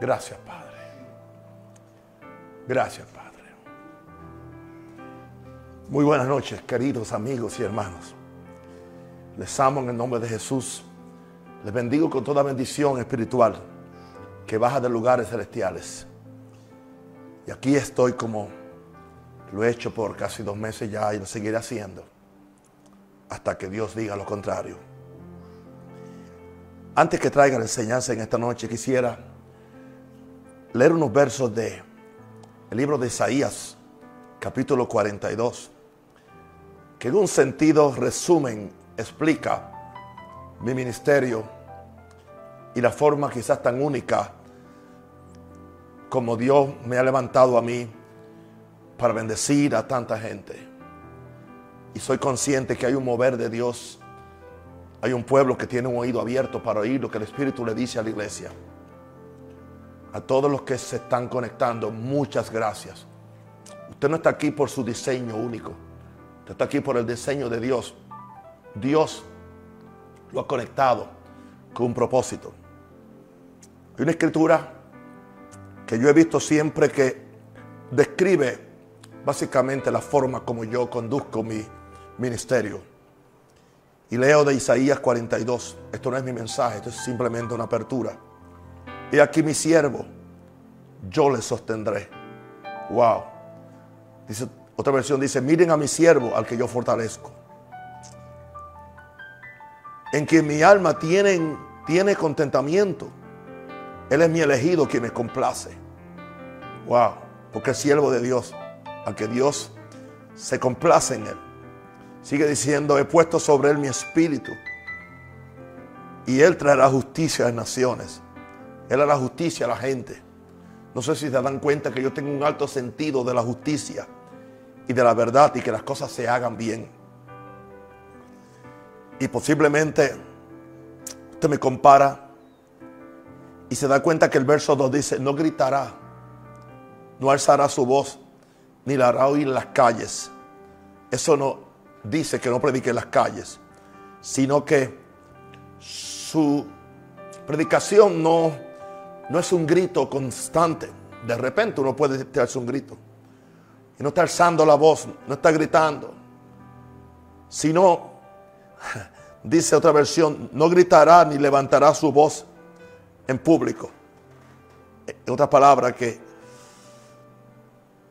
Gracias, Padre. Gracias, Padre. Muy buenas noches, queridos amigos y hermanos. Les amo en el nombre de Jesús. Les bendigo con toda bendición espiritual que baja de lugares celestiales. Y aquí estoy como lo he hecho por casi dos meses ya y lo seguiré haciendo hasta que Dios diga lo contrario. Antes que traiga la enseñanza en esta noche, quisiera leer unos versos de el libro de Isaías, capítulo 42, que en un sentido resumen, explica mi ministerio y la forma quizás tan única como Dios me ha levantado a mí para bendecir a tanta gente. Y soy consciente que hay un mover de Dios. Hay un pueblo que tiene un oído abierto para oír lo que el Espíritu le dice a la iglesia. A todos los que se están conectando, muchas gracias. Usted no está aquí por su diseño único. Usted está aquí por el diseño de Dios. Dios lo ha conectado con un propósito. Hay una escritura que yo he visto siempre que describe básicamente la forma como yo conduzco mi ministerio. Y leo de Isaías 42. Esto no es mi mensaje, esto es simplemente una apertura. Y aquí mi siervo, yo le sostendré. Wow. Dice, otra versión dice, miren a mi siervo al que yo fortalezco. En quien mi alma tiene, tiene contentamiento. Él es mi elegido quien me complace. Wow. Porque es siervo de Dios a que Dios se complace en él. Sigue diciendo, he puesto sobre él mi espíritu y él traerá justicia a las naciones. Él hará justicia a la gente. No sé si se dan cuenta que yo tengo un alto sentido de la justicia y de la verdad y que las cosas se hagan bien. Y posiblemente usted me compara y se da cuenta que el verso 2 dice, no gritará, no alzará su voz ni la hará oír en las calles. Eso no dice que no predique en las calles, sino que su predicación no, no es un grito constante. De repente uno puede darse un grito. Y no está alzando la voz, no está gritando. Sino, dice otra versión, no gritará ni levantará su voz en público. En otras palabras, que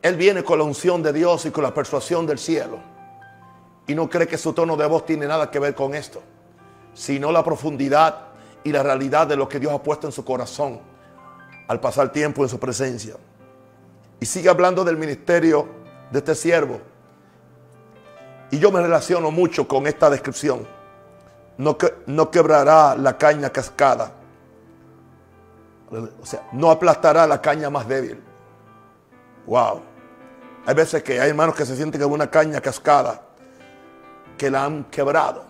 él viene con la unción de Dios y con la persuasión del cielo. Y no cree que su tono de voz tiene nada que ver con esto, sino la profundidad y la realidad de lo que Dios ha puesto en su corazón al pasar tiempo en su presencia. Y sigue hablando del ministerio de este siervo. Y yo me relaciono mucho con esta descripción. No, que, no quebrará la caña cascada. O sea, no aplastará la caña más débil. Wow. Hay veces que hay hermanos que se sienten como una caña cascada que la han quebrado.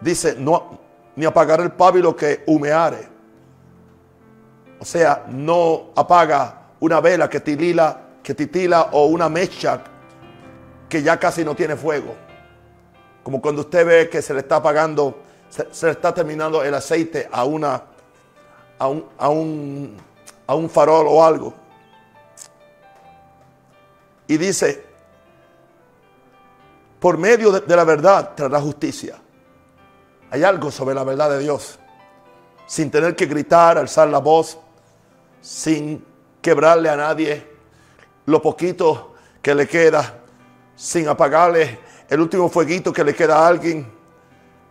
Dice, no, ni apagar el pábilo que humeare. O sea, no apaga una vela que titila, que titila o una mecha que ya casi no tiene fuego. Como cuando usted ve que se le está apagando, se, le está terminando el aceite a una, a un, a un, a un farol o algo. Y dice, por medio de, de, la verdad traerá justicia. Hay algo sobre la verdad de Dios. Sin tener que gritar, alzar la voz, sin quebrarle a nadie lo poquito que le queda, sin apagarle el último fueguito que le queda a alguien.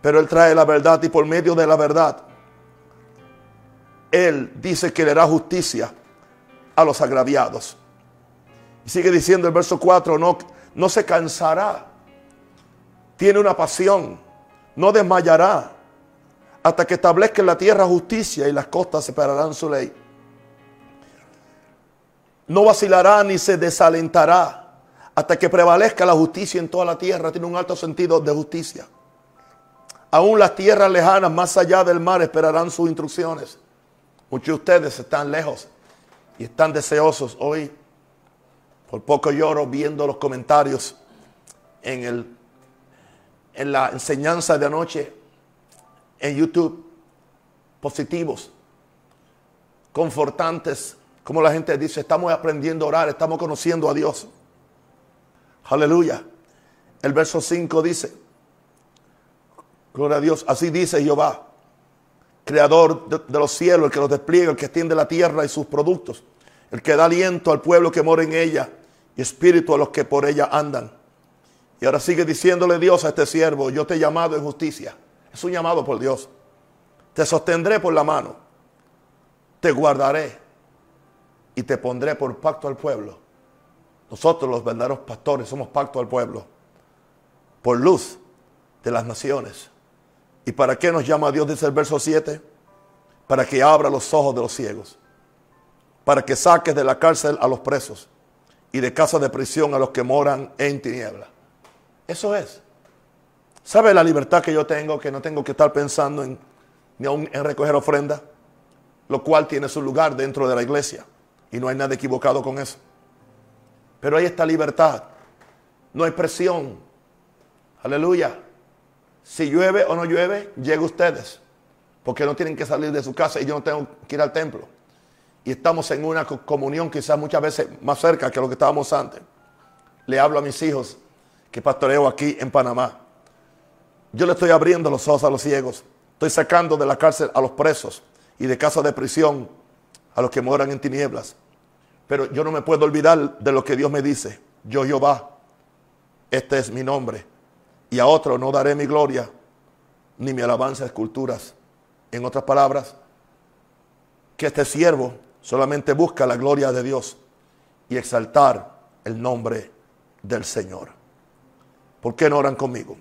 Pero Él trae la verdad y por medio de la verdad, Él dice que le hará justicia a los agraviados. Y sigue diciendo el verso 4, no, no se cansará. Tiene una pasión, no desmayará hasta que establezca en la tierra justicia y las costas separarán su ley. No vacilará ni se desalentará hasta que prevalezca la justicia en toda la tierra. Tiene un alto sentido de justicia. Aún las tierras lejanas, más allá del mar, esperarán sus instrucciones. Muchos de ustedes están lejos y están deseosos hoy por poco lloro viendo los comentarios en, el, en la enseñanza de anoche en YouTube positivos. confortantes, como la gente dice, estamos aprendiendo a orar, estamos conociendo a Dios. Aleluya. El verso 5 dice, gloria a Dios, así dice Jehová, creador de, de, los cielos, el que los despliega, el que extiende la tierra y sus productos, el que da aliento al pueblo que mora en ella y espíritu a los que por ella andan. Y ahora sigue diciéndole Dios a este siervo, yo te he llamado en justicia. Es un llamado por Dios. Te sostendré por la mano, te guardaré y te pondré por pacto al pueblo. Nosotros los verdaderos pastores somos pacto al pueblo, por luz de las naciones. ¿Y para qué nos llama Dios? Dice el verso 7. Para que abra los ojos de los ciegos. Para que saques de la cárcel a los presos y de casa de prisión a los que moran en tinieblas. Eso es. ¿Sabe la libertad que yo tengo? Que no tengo que estar pensando en, ni aún en recoger ofrenda, lo cual tiene su lugar dentro de la iglesia. Y no hay nada equivocado con eso. Pero hay esta libertad. No hay presión. Aleluya. Si llueve o no llueve, llega ustedes. Porque no tienen que salir de su casa y yo no tengo que ir al templo. Y estamos en una comunión quizás muchas veces más cerca que lo que estábamos antes. Le hablo a mis hijos que pastoreo aquí en Panamá. Yo le estoy abriendo los ojos a los ciegos. Estoy sacando de la cárcel a los presos y de casa de prisión a los que moran en tinieblas. Pero yo no me puedo olvidar de lo que Dios me dice. Yo Jehová, este es mi nombre. Y a otro no daré mi gloria ni mi alabanza a esculturas. En otras palabras, que este siervo solamente busca la gloria de Dios y exaltar el nombre del Señor. ¿Por qué no oran conmigo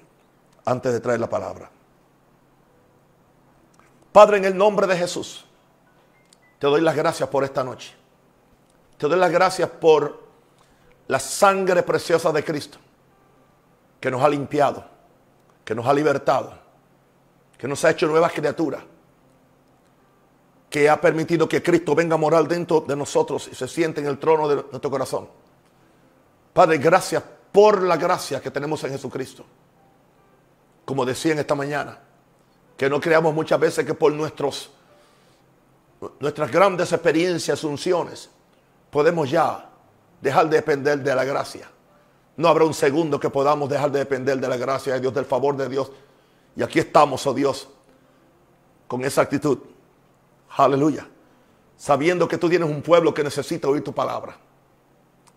antes de traer la palabra? Padre, en el nombre de Jesús, te doy las gracias por esta noche. Te doy las gracias por la sangre preciosa de Cristo que nos ha limpiado, que nos ha libertado, que nos ha hecho nuevas criaturas, que ha permitido que Cristo venga a morar dentro de nosotros y se siente en el trono de nuestro corazón. Padre, gracias por la gracia que tenemos en Jesucristo. Como decía en esta mañana, que no creamos muchas veces que por nuestros, nuestras grandes experiencias, unciones, podemos ya dejar de depender de la gracia. No habrá un segundo que podamos dejar de depender de la gracia de Dios, del favor de Dios. Y aquí estamos, oh Dios, con esa actitud. Aleluya. Sabiendo que tú tienes un pueblo que necesita oír tu palabra.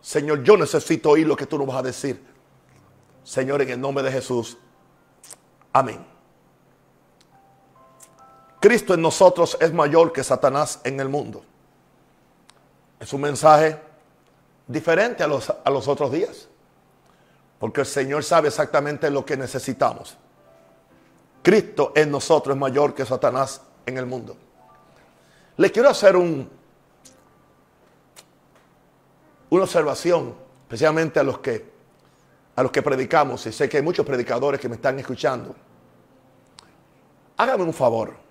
Señor, yo necesito oír lo que tú nos vas a decir. Señor, en el nombre de Jesús. Amén. Cristo en nosotros es mayor que Satanás en el mundo. Es un mensaje diferente a los, a los otros días. Porque el Señor sabe exactamente lo que necesitamos. Cristo en nosotros es mayor que Satanás en el mundo. Le quiero hacer un, una observación, especialmente a los que a los que predicamos, y sé que hay muchos predicadores que me están escuchando. Hágame un favor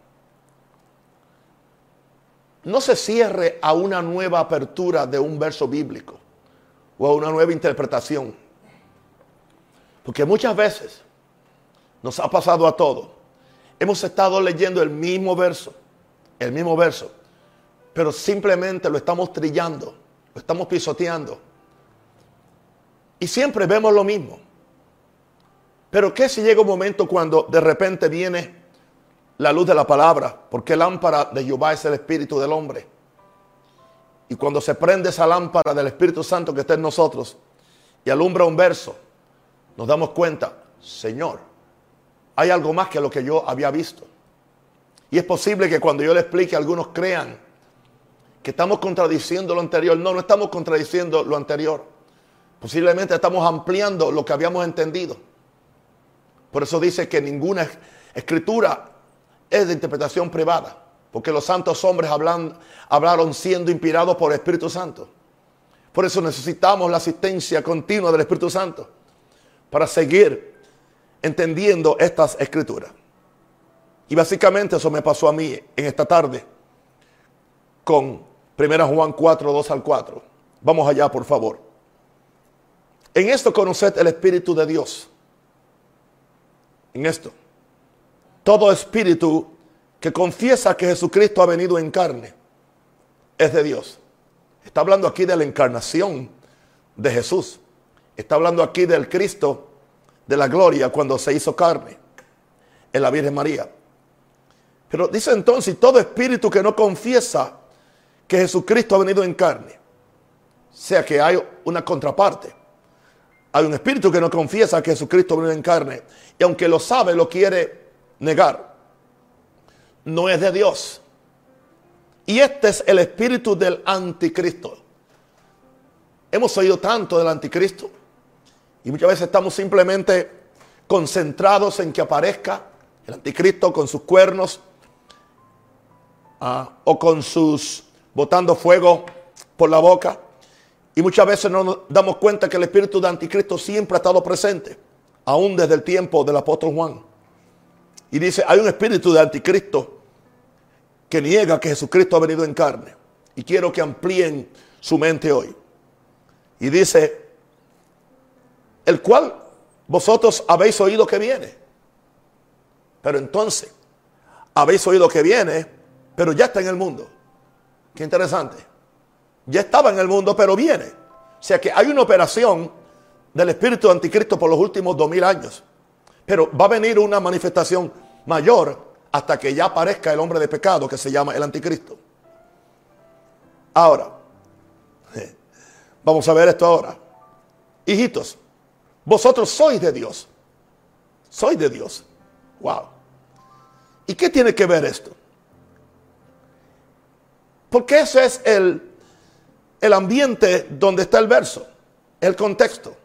no se cierre a una nueva apertura de un verso bíblico o a una nueva interpretación. Porque muchas veces nos ha pasado a todos. Hemos estado leyendo el mismo verso, el mismo verso, pero simplemente lo estamos trillando, lo estamos pisoteando. Y siempre vemos lo mismo. Pero ¿qué si llega un momento cuando de repente viene la luz de la palabra, porque lámpara de Jehová es el espíritu del hombre. Y cuando se prende esa lámpara del Espíritu Santo que está en nosotros y alumbra un verso, nos damos cuenta, Señor, hay algo más que lo que yo había visto. Y es posible que cuando yo le explique, algunos crean que estamos contradiciendo lo anterior. No, no estamos contradiciendo lo anterior. Posiblemente estamos ampliando lo que habíamos entendido. Por eso dice que ninguna escritura es de interpretación privada, porque los santos hombres hablan, hablaron siendo inspirados por el Espíritu Santo. Por eso necesitamos la asistencia continua del Espíritu Santo para seguir entendiendo estas escrituras. Y básicamente eso me pasó a mí en esta tarde con 1 Juan 4, 2 al 4. Vamos allá, por favor. En esto conoced el Espíritu de Dios. En esto todo espíritu que confiesa que Jesucristo ha venido en carne es de Dios. Está hablando aquí de la encarnación de Jesús. Está hablando aquí del Cristo de la gloria cuando se hizo carne en la Virgen María. Pero dice entonces, todo espíritu que no confiesa que Jesucristo ha venido en carne, sea que hay una contraparte. Hay un espíritu que no confiesa que Jesucristo ha venido en carne y aunque lo sabe, lo quiere negar. No es de Dios. Y este es el espíritu del anticristo. Hemos oído tanto del anticristo y muchas veces estamos simplemente concentrados en que aparezca el anticristo con sus cuernos ah, o con sus botando fuego por la boca. Y muchas veces no nos damos cuenta que el espíritu de anticristo siempre ha estado presente, aún desde el tiempo del apóstol Juan. Y dice, hay un espíritu de anticristo que niega que Jesucristo ha venido en carne. Y quiero que amplíen su mente hoy. Y dice, el cual vosotros habéis oído que viene. Pero entonces, habéis oído que viene, pero ya está en el mundo. Qué interesante. Ya estaba en el mundo, pero viene. O sea que hay una operación del espíritu de anticristo por los últimos dos mil años. Pero va a venir una manifestación mayor hasta que ya aparezca el hombre de pecado que se llama el anticristo. Ahora, vamos a ver esto ahora. Hijitos, vosotros sois de Dios. Sois de Dios. Wow. ¿Y qué tiene que ver esto? Porque ese es el, el ambiente donde está el verso, el contexto.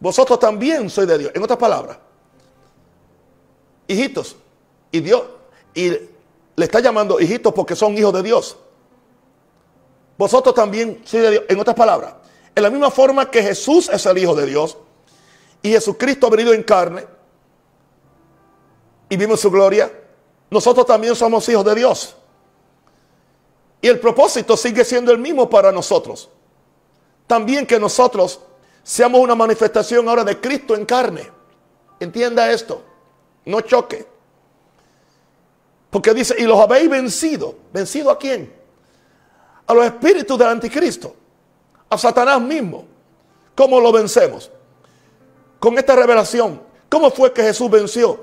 Vosotros también sois de Dios. En otras palabras, hijitos, y Dios, y le está llamando hijitos porque son hijos de Dios. Vosotros también sois de Dios. En otras palabras, en la misma forma que Jesús es el Hijo de Dios y Jesucristo ha venido en carne y vimos su gloria, nosotros también somos hijos de Dios. Y el propósito sigue siendo el mismo para nosotros. También que nosotros seamos una manifestación ahora de Cristo en carne. Entienda esto. No choque. Porque dice, y los habéis vencido. ¿Vencido a quién? A los espíritus del anticristo. A Satanás mismo. ¿Cómo lo vencemos? Con esta revelación. ¿Cómo fue que Jesús venció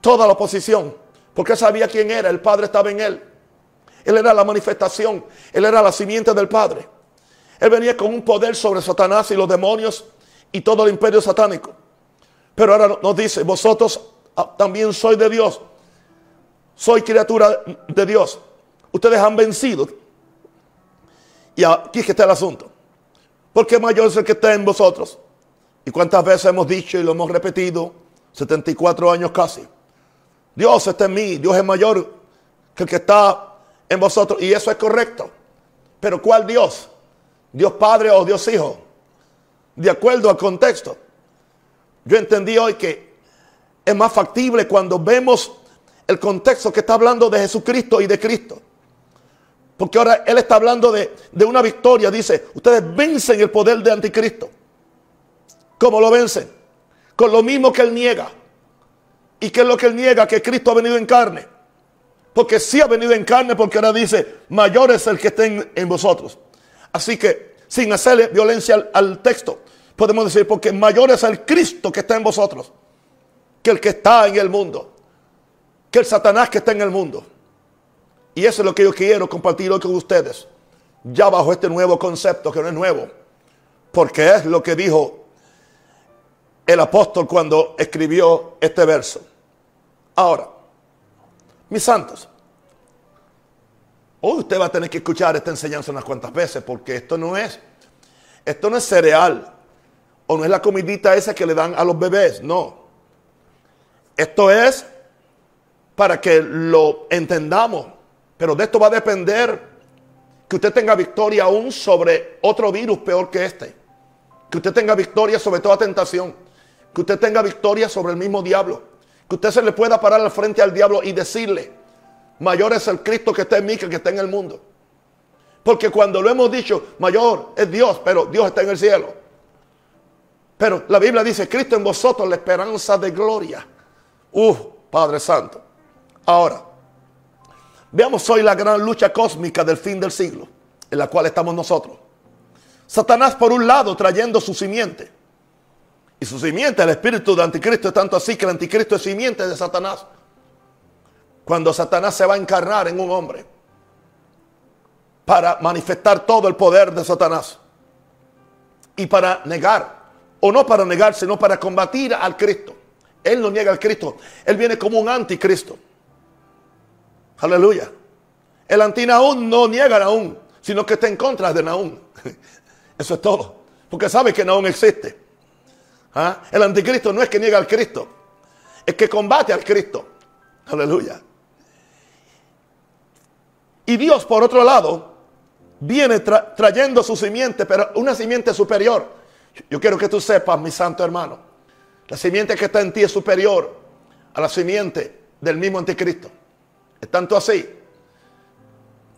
toda la oposición? Porque sabía quién era. El Padre estaba en él. Él era la manifestación. Él era la simiente del Padre. Él venía con un poder sobre Satanás y los demonios y todo el imperio satánico. Pero ahora nos dice, vosotros también sois de Dios. Soy criatura de Dios. Ustedes han vencido. Y aquí es que está el asunto. Porque mayor es el que está en vosotros. ¿Y cuántas veces hemos dicho y lo hemos repetido? 74 años casi. Dios está en mí. Dios es mayor que el que está en vosotros. Y eso es correcto. Pero ¿cuál Dios? ¿Dios Padre o Dios Hijo? De acuerdo al contexto. Yo entendí hoy que es más factible cuando vemos el contexto que está hablando de Jesucristo y de Cristo. Porque ahora Él está hablando de, de una victoria. Dice, ustedes vencen el poder de anticristo. ¿Cómo lo vencen? Con lo mismo que Él niega. ¿Y qué es lo que Él niega? Que Cristo ha venido en carne. Porque sí ha venido en carne porque ahora dice, mayor es el que estén en vosotros. Así que, sin hacerle violencia al, texto, podemos decir, porque mayor es el Cristo que está en vosotros que el que está en el mundo, que el Satanás que está en el mundo. Y eso es lo que yo quiero compartir hoy con ustedes, ya bajo este nuevo concepto, que no es nuevo, porque es lo que dijo el apóstol cuando escribió este verso. Ahora, mis santos, hoy usted va a tener que escuchar esta enseñanza unas cuantas veces porque esto no es, esto no es cereal o no es la comidita esa que le dan a los bebés, no. Esto es para que lo entendamos, pero de esto va a depender que usted tenga victoria aún sobre otro virus peor que este, que usted tenga victoria sobre toda tentación, que usted tenga victoria sobre el mismo diablo que usted se le pueda parar al frente al diablo y decirle, mayor es el Cristo que está en mí que que está en el mundo. Porque cuando lo hemos dicho, mayor es Dios, pero Dios está en el cielo. Pero la Biblia dice, Cristo en vosotros la esperanza de gloria. Uf, Padre Santo. Ahora, Veamos hoy la gran lucha cósmica del fin del siglo, en la cual estamos nosotros. Satanás por un lado trayendo su simiente. Y su simiente, el espíritu de anticristo, es tanto así que el anticristo es simiente de Satanás. Cuando Satanás se va a encarnar en un hombre para manifestar todo el poder de Satanás. Y para negar, o no para negar, sino para combatir al Cristo. Él no niega al Cristo, él viene como un anticristo. Aleluya. El anti-Naún no niega a Naún, sino que está en contra de Naún. Eso es todo. Porque sabe que Naún existe. ¿Ah? El anticristo no es que niega al Cristo, es que combate al Cristo. Aleluya. Y Dios, por otro lado, viene trayendo su simiente, pero una simiente superior. Yo quiero que tú sepas, mi santo hermano, la simiente que está en ti es superior a la simiente del mismo anticristo. Es tanto así.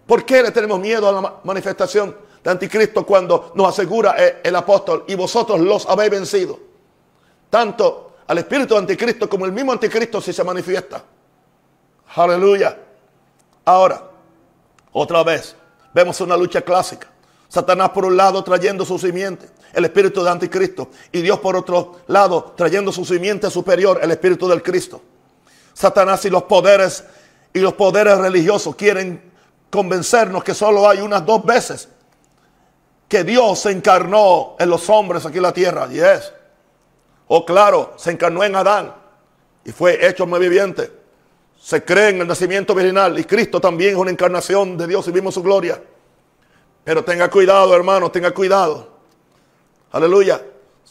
¿Por qué le tenemos miedo a la manifestación de anticristo cuando nos asegura el, apóstol y vosotros los habéis vencido? Tanto al espíritu de anticristo como el mismo anticristo si se manifiesta. Aleluya. Ahora, otra vez, vemos una lucha clásica. Satanás por un lado trayendo su simiente, el espíritu de anticristo. Y Dios por otro lado trayendo su simiente superior, el espíritu del Cristo. Satanás y los poderes y los poderes religiosos quieren convencernos que solo hay unas dos veces que Dios se encarnó en los hombres aquí en la tierra. Y es, oh claro, se encarnó en Adán y fue hecho muy viviente. Se cree en el nacimiento virginal y Cristo también es una encarnación de Dios y vimos su gloria. Pero tenga cuidado, hermano, tenga cuidado. Aleluya.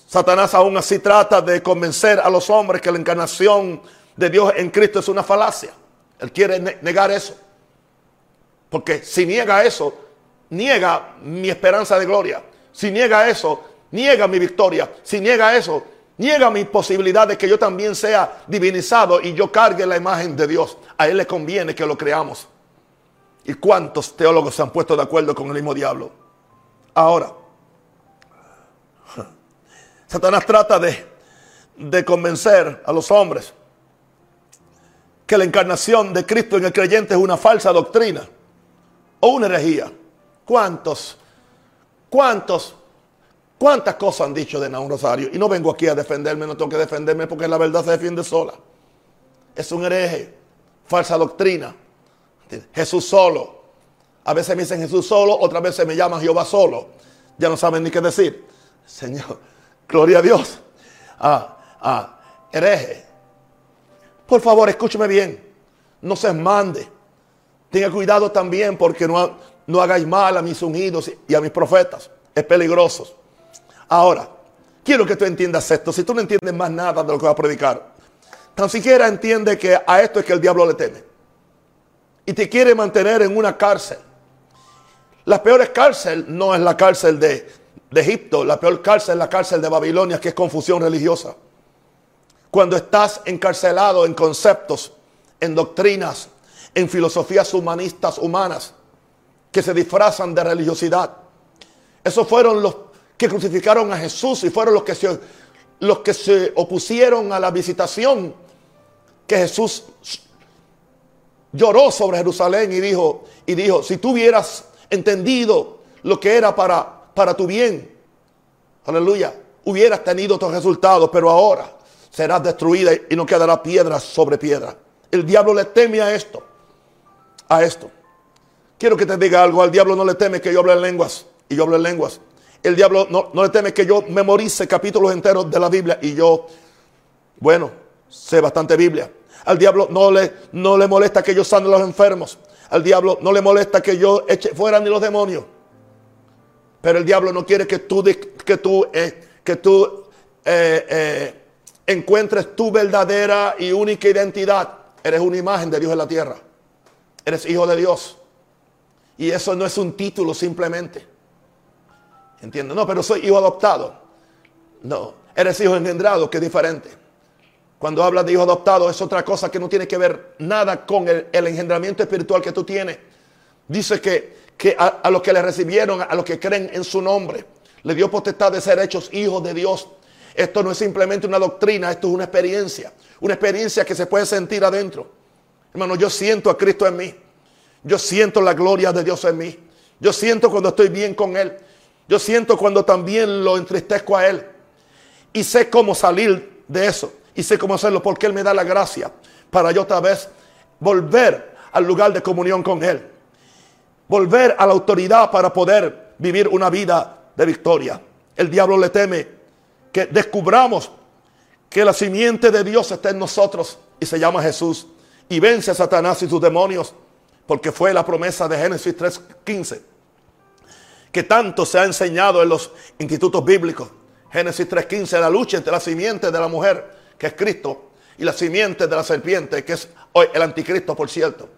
Satanás aún así trata de convencer a los hombres que la encarnación de Dios en Cristo es una falacia. Él quiere negar eso. Porque si niega eso, niega mi esperanza de gloria. Si niega eso, niega mi victoria. Si niega eso, niega mi posibilidad de que yo también sea divinizado y yo cargue la imagen de Dios. A Él le conviene que lo creamos. ¿Y cuántos teólogos se han puesto de acuerdo con el mismo diablo? Ahora, Satanás trata de, de convencer a los hombres que la encarnación de Cristo en el creyente es una falsa doctrina o una herejía. ¿Cuántos, cuántos, cuántas cosas han dicho de Naún Rosario? Y no vengo aquí a defenderme, no tengo que defenderme porque la verdad se defiende sola. Es un hereje, falsa doctrina. Jesús solo. A veces me dicen Jesús solo, otras veces me llaman Jehová solo. Ya no saben ni qué decir. Señor, gloria a Dios. Ah, ah, hereje. Por favor, escúcheme bien. No se mande. Tenga cuidado también porque no, no hagáis mal a mis ungidos y a mis profetas. Es peligroso. Ahora, quiero que tú entiendas esto. Si tú no entiendes más nada de lo que voy a predicar, tan siquiera entiende que a esto es que el diablo le teme y te quiere mantener en una cárcel. La peor cárcel no es la cárcel de, de Egipto, la peor cárcel es la cárcel de Babilonia, que es confusión religiosa. Cuando estás encarcelado en conceptos, en doctrinas, en filosofías humanistas humanas que se disfrazan de religiosidad. Esos fueron los que crucificaron a Jesús y fueron los que se, los que se opusieron a la visitación que Jesús lloró sobre Jerusalén y dijo, y dijo, si tú hubieras entendido lo que era para, para tu bien, aleluya, hubieras tenido otros resultados, pero ahora serás destruida y no quedará piedra sobre piedra. El diablo le teme a esto, a esto. Quiero que te diga algo, al diablo no le teme que yo hable en lenguas y yo hable en lenguas. El diablo no, no le teme que yo memorice capítulos enteros de la Biblia y yo, bueno, sé bastante Biblia. Al diablo no le, no le molesta que yo sane a los enfermos. Al diablo no le molesta que yo eche fuera ni los demonios. Pero el diablo no quiere que tú, que tú, eh, que tú eh, eh, encuentres tu verdadera y única identidad. Eres una imagen de Dios en la tierra. Eres hijo de Dios. Y eso no es un título simplemente. ¿Entiendes? No, pero soy hijo adoptado. No, eres hijo engendrado, que es diferente. Cuando hablas de hijo adoptado es otra cosa que no tiene que ver nada con el, engendramiento espiritual que tú tienes. Dice que, a, a, los que le recibieron, a los que creen en su nombre, le dio potestad de ser hechos hijos de Dios. Esto no es simplemente una doctrina, esto es una experiencia. Una experiencia que se puede sentir adentro. Hermano, yo siento a Cristo en mí. Yo siento la gloria de Dios en mí. Yo siento cuando estoy bien con Él. Yo siento cuando también lo entristezco a Él. Y sé cómo salir de eso. Y sé cómo hacerlo porque Él me da la gracia para yo otra vez volver al lugar de comunión con Él. Volver a la autoridad para poder vivir una vida de victoria. El diablo le teme que descubramos que la simiente de Dios está en nosotros y se llama Jesús. Y vence a Satanás y sus demonios porque fue la promesa de Génesis 3.15 que tanto se ha enseñado en los institutos bíblicos. Génesis 3.15, la lucha entre la simiente de la mujer, que es Cristo, y la simiente de la serpiente, que es hoy el anticristo, por cierto.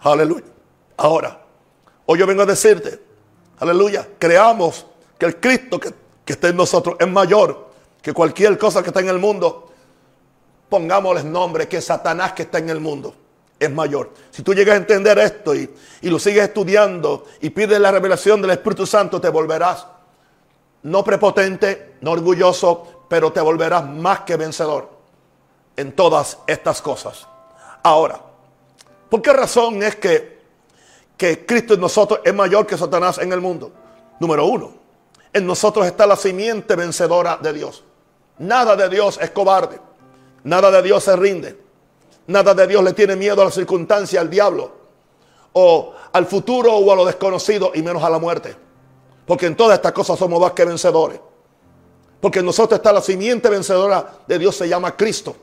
Aleluya. Ahora, hoy yo vengo a decirte, aleluya, creamos que el Cristo que, que está en nosotros es mayor que cualquier cosa que está en el mundo. Pongámosles nombre que Satanás que está en el mundo es mayor. Si tú llegas a entender esto y, lo sigues estudiando y pides la revelación del Espíritu Santo, te volverás no prepotente, no orgulloso, pero te volverás más que vencedor en todas estas cosas. Ahora, ¿por qué razón es que, que Cristo en nosotros es mayor que Satanás en el mundo? Número uno, en nosotros está la simiente vencedora de Dios. Nada de Dios es cobarde. Nada de Dios se rinde. Nada de Dios le tiene miedo a la circunstancia, al diablo, o al futuro o a lo desconocido, y menos a la muerte. Porque en todas estas cosas somos más que vencedores. Porque en nosotros está la simiente vencedora de Dios, se llama Cristo.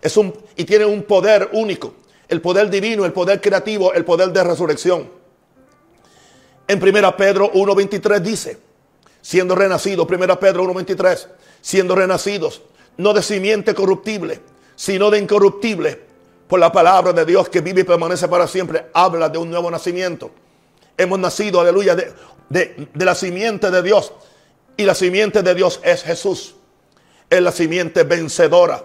Es un, y tiene un poder único. El poder divino, el poder creativo, el poder de resurrección. En 1 Pedro 1.23 dice, siendo renacidos, 1 Pedro 1.23, siendo renacidos, no de simiente corruptible, sino de incorruptible, por la palabra de Dios que vive y permanece para siempre, habla de un nuevo nacimiento. Hemos nacido, aleluya, de, de, la simiente de Dios. Y la simiente de Dios es Jesús. Es la simiente vencedora.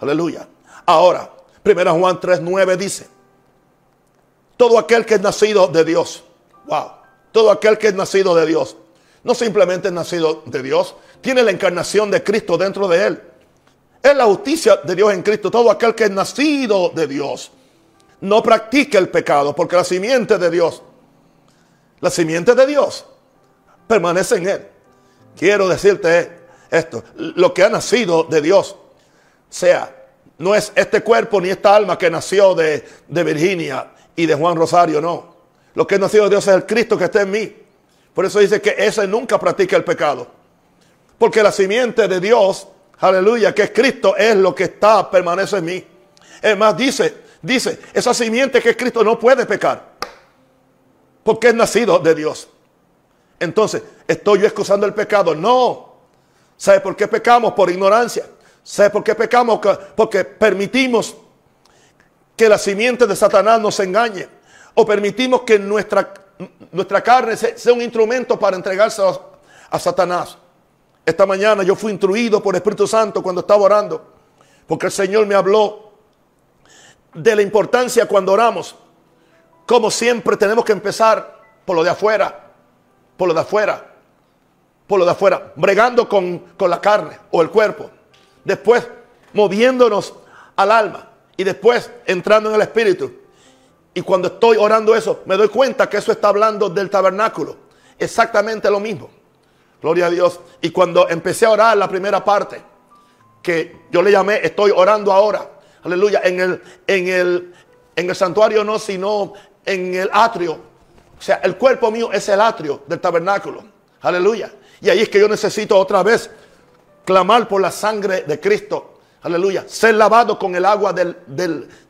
Aleluya. Ahora, 1 Juan 3:9 dice: Todo aquel que es nacido de Dios, wow, todo aquel que es nacido de Dios, no simplemente es nacido de Dios, tiene la encarnación de Cristo dentro de él. Es la justicia de Dios en Cristo. Todo aquel que es nacido de Dios no practica el pecado porque la simiente de Dios, la simiente de Dios permanece en él. Quiero decirte esto, lo que ha nacido de Dios, sea, no es este cuerpo ni esta alma que nació de, de Virginia y de Juan Rosario, no. Lo que ha nacido de Dios es el Cristo que está en mí. Por eso dice que ese nunca practica el pecado. Porque la simiente de Dios aleluya, que es Cristo, es lo que está, permanece en mí. Es más, dice, dice, esa simiente que es Cristo no puede pecar. Porque es nacido de Dios. Entonces, ¿estoy yo excusando el pecado? No. ¿Sabe por qué pecamos? Por ignorancia. ¿Sabe por qué pecamos? Porque permitimos que la simiente de Satanás nos engañe. O permitimos que nuestra, nuestra carne sea un instrumento para entregarse a Satanás. Esta mañana yo fui instruido por el Espíritu Santo cuando estaba orando, porque el Señor me habló de la importancia cuando oramos. Como siempre tenemos que empezar por lo de afuera, por lo de afuera, por lo de afuera, bregando con, con la carne o el cuerpo. Después moviéndonos al alma y después entrando en el Espíritu. Y cuando estoy orando eso, me doy cuenta que eso está hablando del tabernáculo. Exactamente lo mismo. Gloria a Dios. Y cuando empecé a orar la primera parte, que yo le llamé, estoy orando ahora. Aleluya. En el, en el, en el santuario no, sino en el atrio. O sea, el cuerpo mío es el atrio del tabernáculo. Aleluya. Y ahí es que yo necesito otra vez clamar por la sangre de Cristo. Aleluya. Ser lavado con el agua del,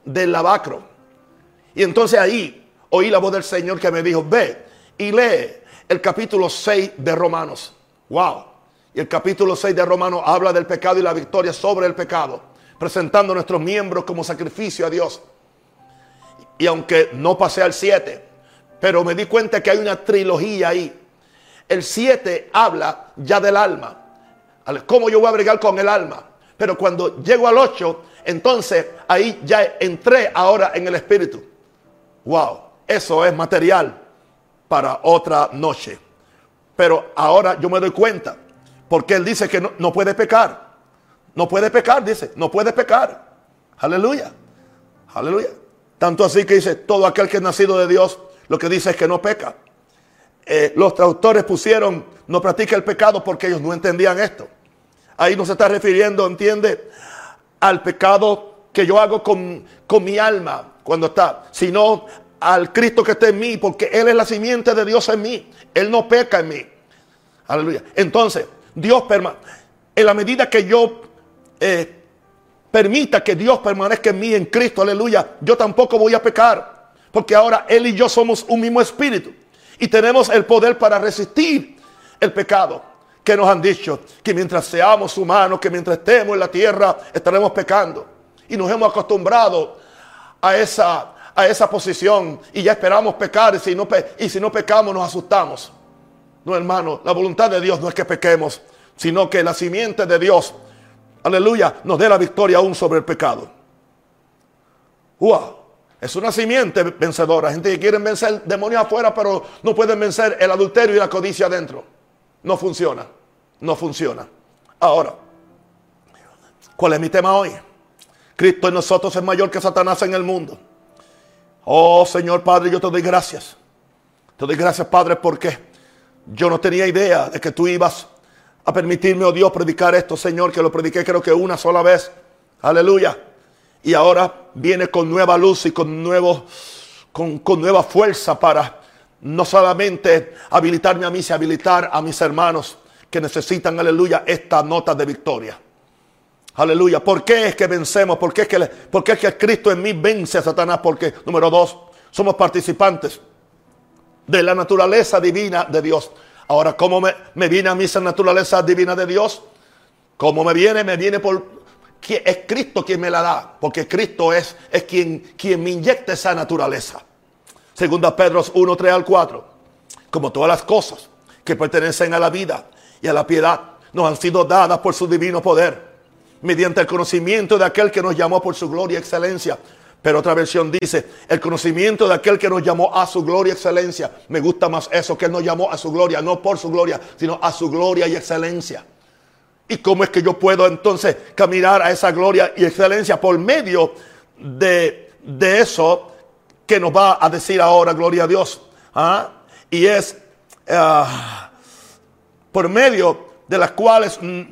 del, lavacro. Y entonces ahí oí la voz del Señor que me dijo, ve y lee el capítulo 6 de Romanos. Wow. Y el capítulo 6 de Romanos habla del pecado y la victoria sobre el pecado, presentando nuestros miembros como sacrificio a Dios. Y aunque no pasé al 7, pero me di cuenta que hay una trilogía ahí. El 7 habla ya del alma. ¿Cómo yo voy a bregar con el alma? Pero cuando llego al 8, entonces ahí ya entré ahora en el espíritu. Wow, eso es material para otra noche. Pero ahora yo me doy cuenta, porque él dice que no, puede pecar. No puede pecar, dice, no puede pecar. Aleluya. Aleluya. Tanto así que dice, todo aquel que es nacido de Dios, lo que dice es que no peca. Eh, los traductores pusieron, no practica el pecado porque ellos no entendían esto. Ahí no se está refiriendo, entiende, al pecado que yo hago con, con mi alma cuando está, sino al Cristo que está en mí, porque Él es la simiente de Dios en mí. Él no peca en mí. Aleluya. Entonces, Dios en la medida que yo eh, permita que Dios permanezca en mí, en Cristo, aleluya, yo tampoco voy a pecar. Porque ahora Él y yo somos un mismo espíritu. Y tenemos el poder para resistir el pecado. Que nos han dicho que mientras seamos humanos, que mientras estemos en la tierra, estaremos pecando. Y nos hemos acostumbrado a esa, a esa posición. Y ya esperamos pecar. Y si, no, y si no pecamos, nos asustamos. No, hermano, la voluntad de Dios no es que pequemos, sino que la simiente de Dios aleluya, nos dé la victoria aún sobre el pecado. Wow. Es una simiente vencedora. Gente que quiere vencer demonios afuera, pero no pueden vencer el adulterio y la codicia adentro. No funciona. No funciona. Ahora, ¿cuál es mi tema hoy? Cristo en nosotros es mayor que Satanás en el mundo. Oh Señor Padre, yo te doy gracias. Te doy gracias, Padre, porque yo no tenía idea de que tú ibas a permitirme, oh Dios, predicar esto, Señor, que lo prediqué creo que una sola vez. Aleluya. Y ahora viene con nueva luz y con, nuevo, con, con nueva fuerza para no solamente habilitarme a mí, sino habilitar a mis hermanos que necesitan, aleluya, esta nota de victoria. Aleluya. ¿Por qué es que vencemos? ¿Por qué es que, por qué es que Cristo en mí vence a Satanás? Porque, número dos, somos participantes de la naturaleza divina de Dios. Ahora, ¿cómo me, viene a mí esa naturaleza divina de Dios? ¿Cómo me viene? Me viene por... Es Cristo quien me la da, porque Cristo es, es quien, quien me inyecta esa naturaleza. Segunda Pedro 1, 3 al 4. Como todas las cosas que pertenecen a la vida y a la piedad, nos han sido dadas por su divino poder, mediante el conocimiento de aquel que nos llamó por su gloria y excelencia pero otra versión dice, el conocimiento de aquel que nos llamó a su gloria y excelencia. Me gusta más eso, que Él nos llamó a su gloria, no por su gloria, sino a su gloria y excelencia. ¿Y cómo es que yo puedo entonces caminar a esa gloria y excelencia? Por medio de, eso que nos va a decir ahora, gloria a Dios. ¿Ah? Y es ah, por medio de las cuales mm,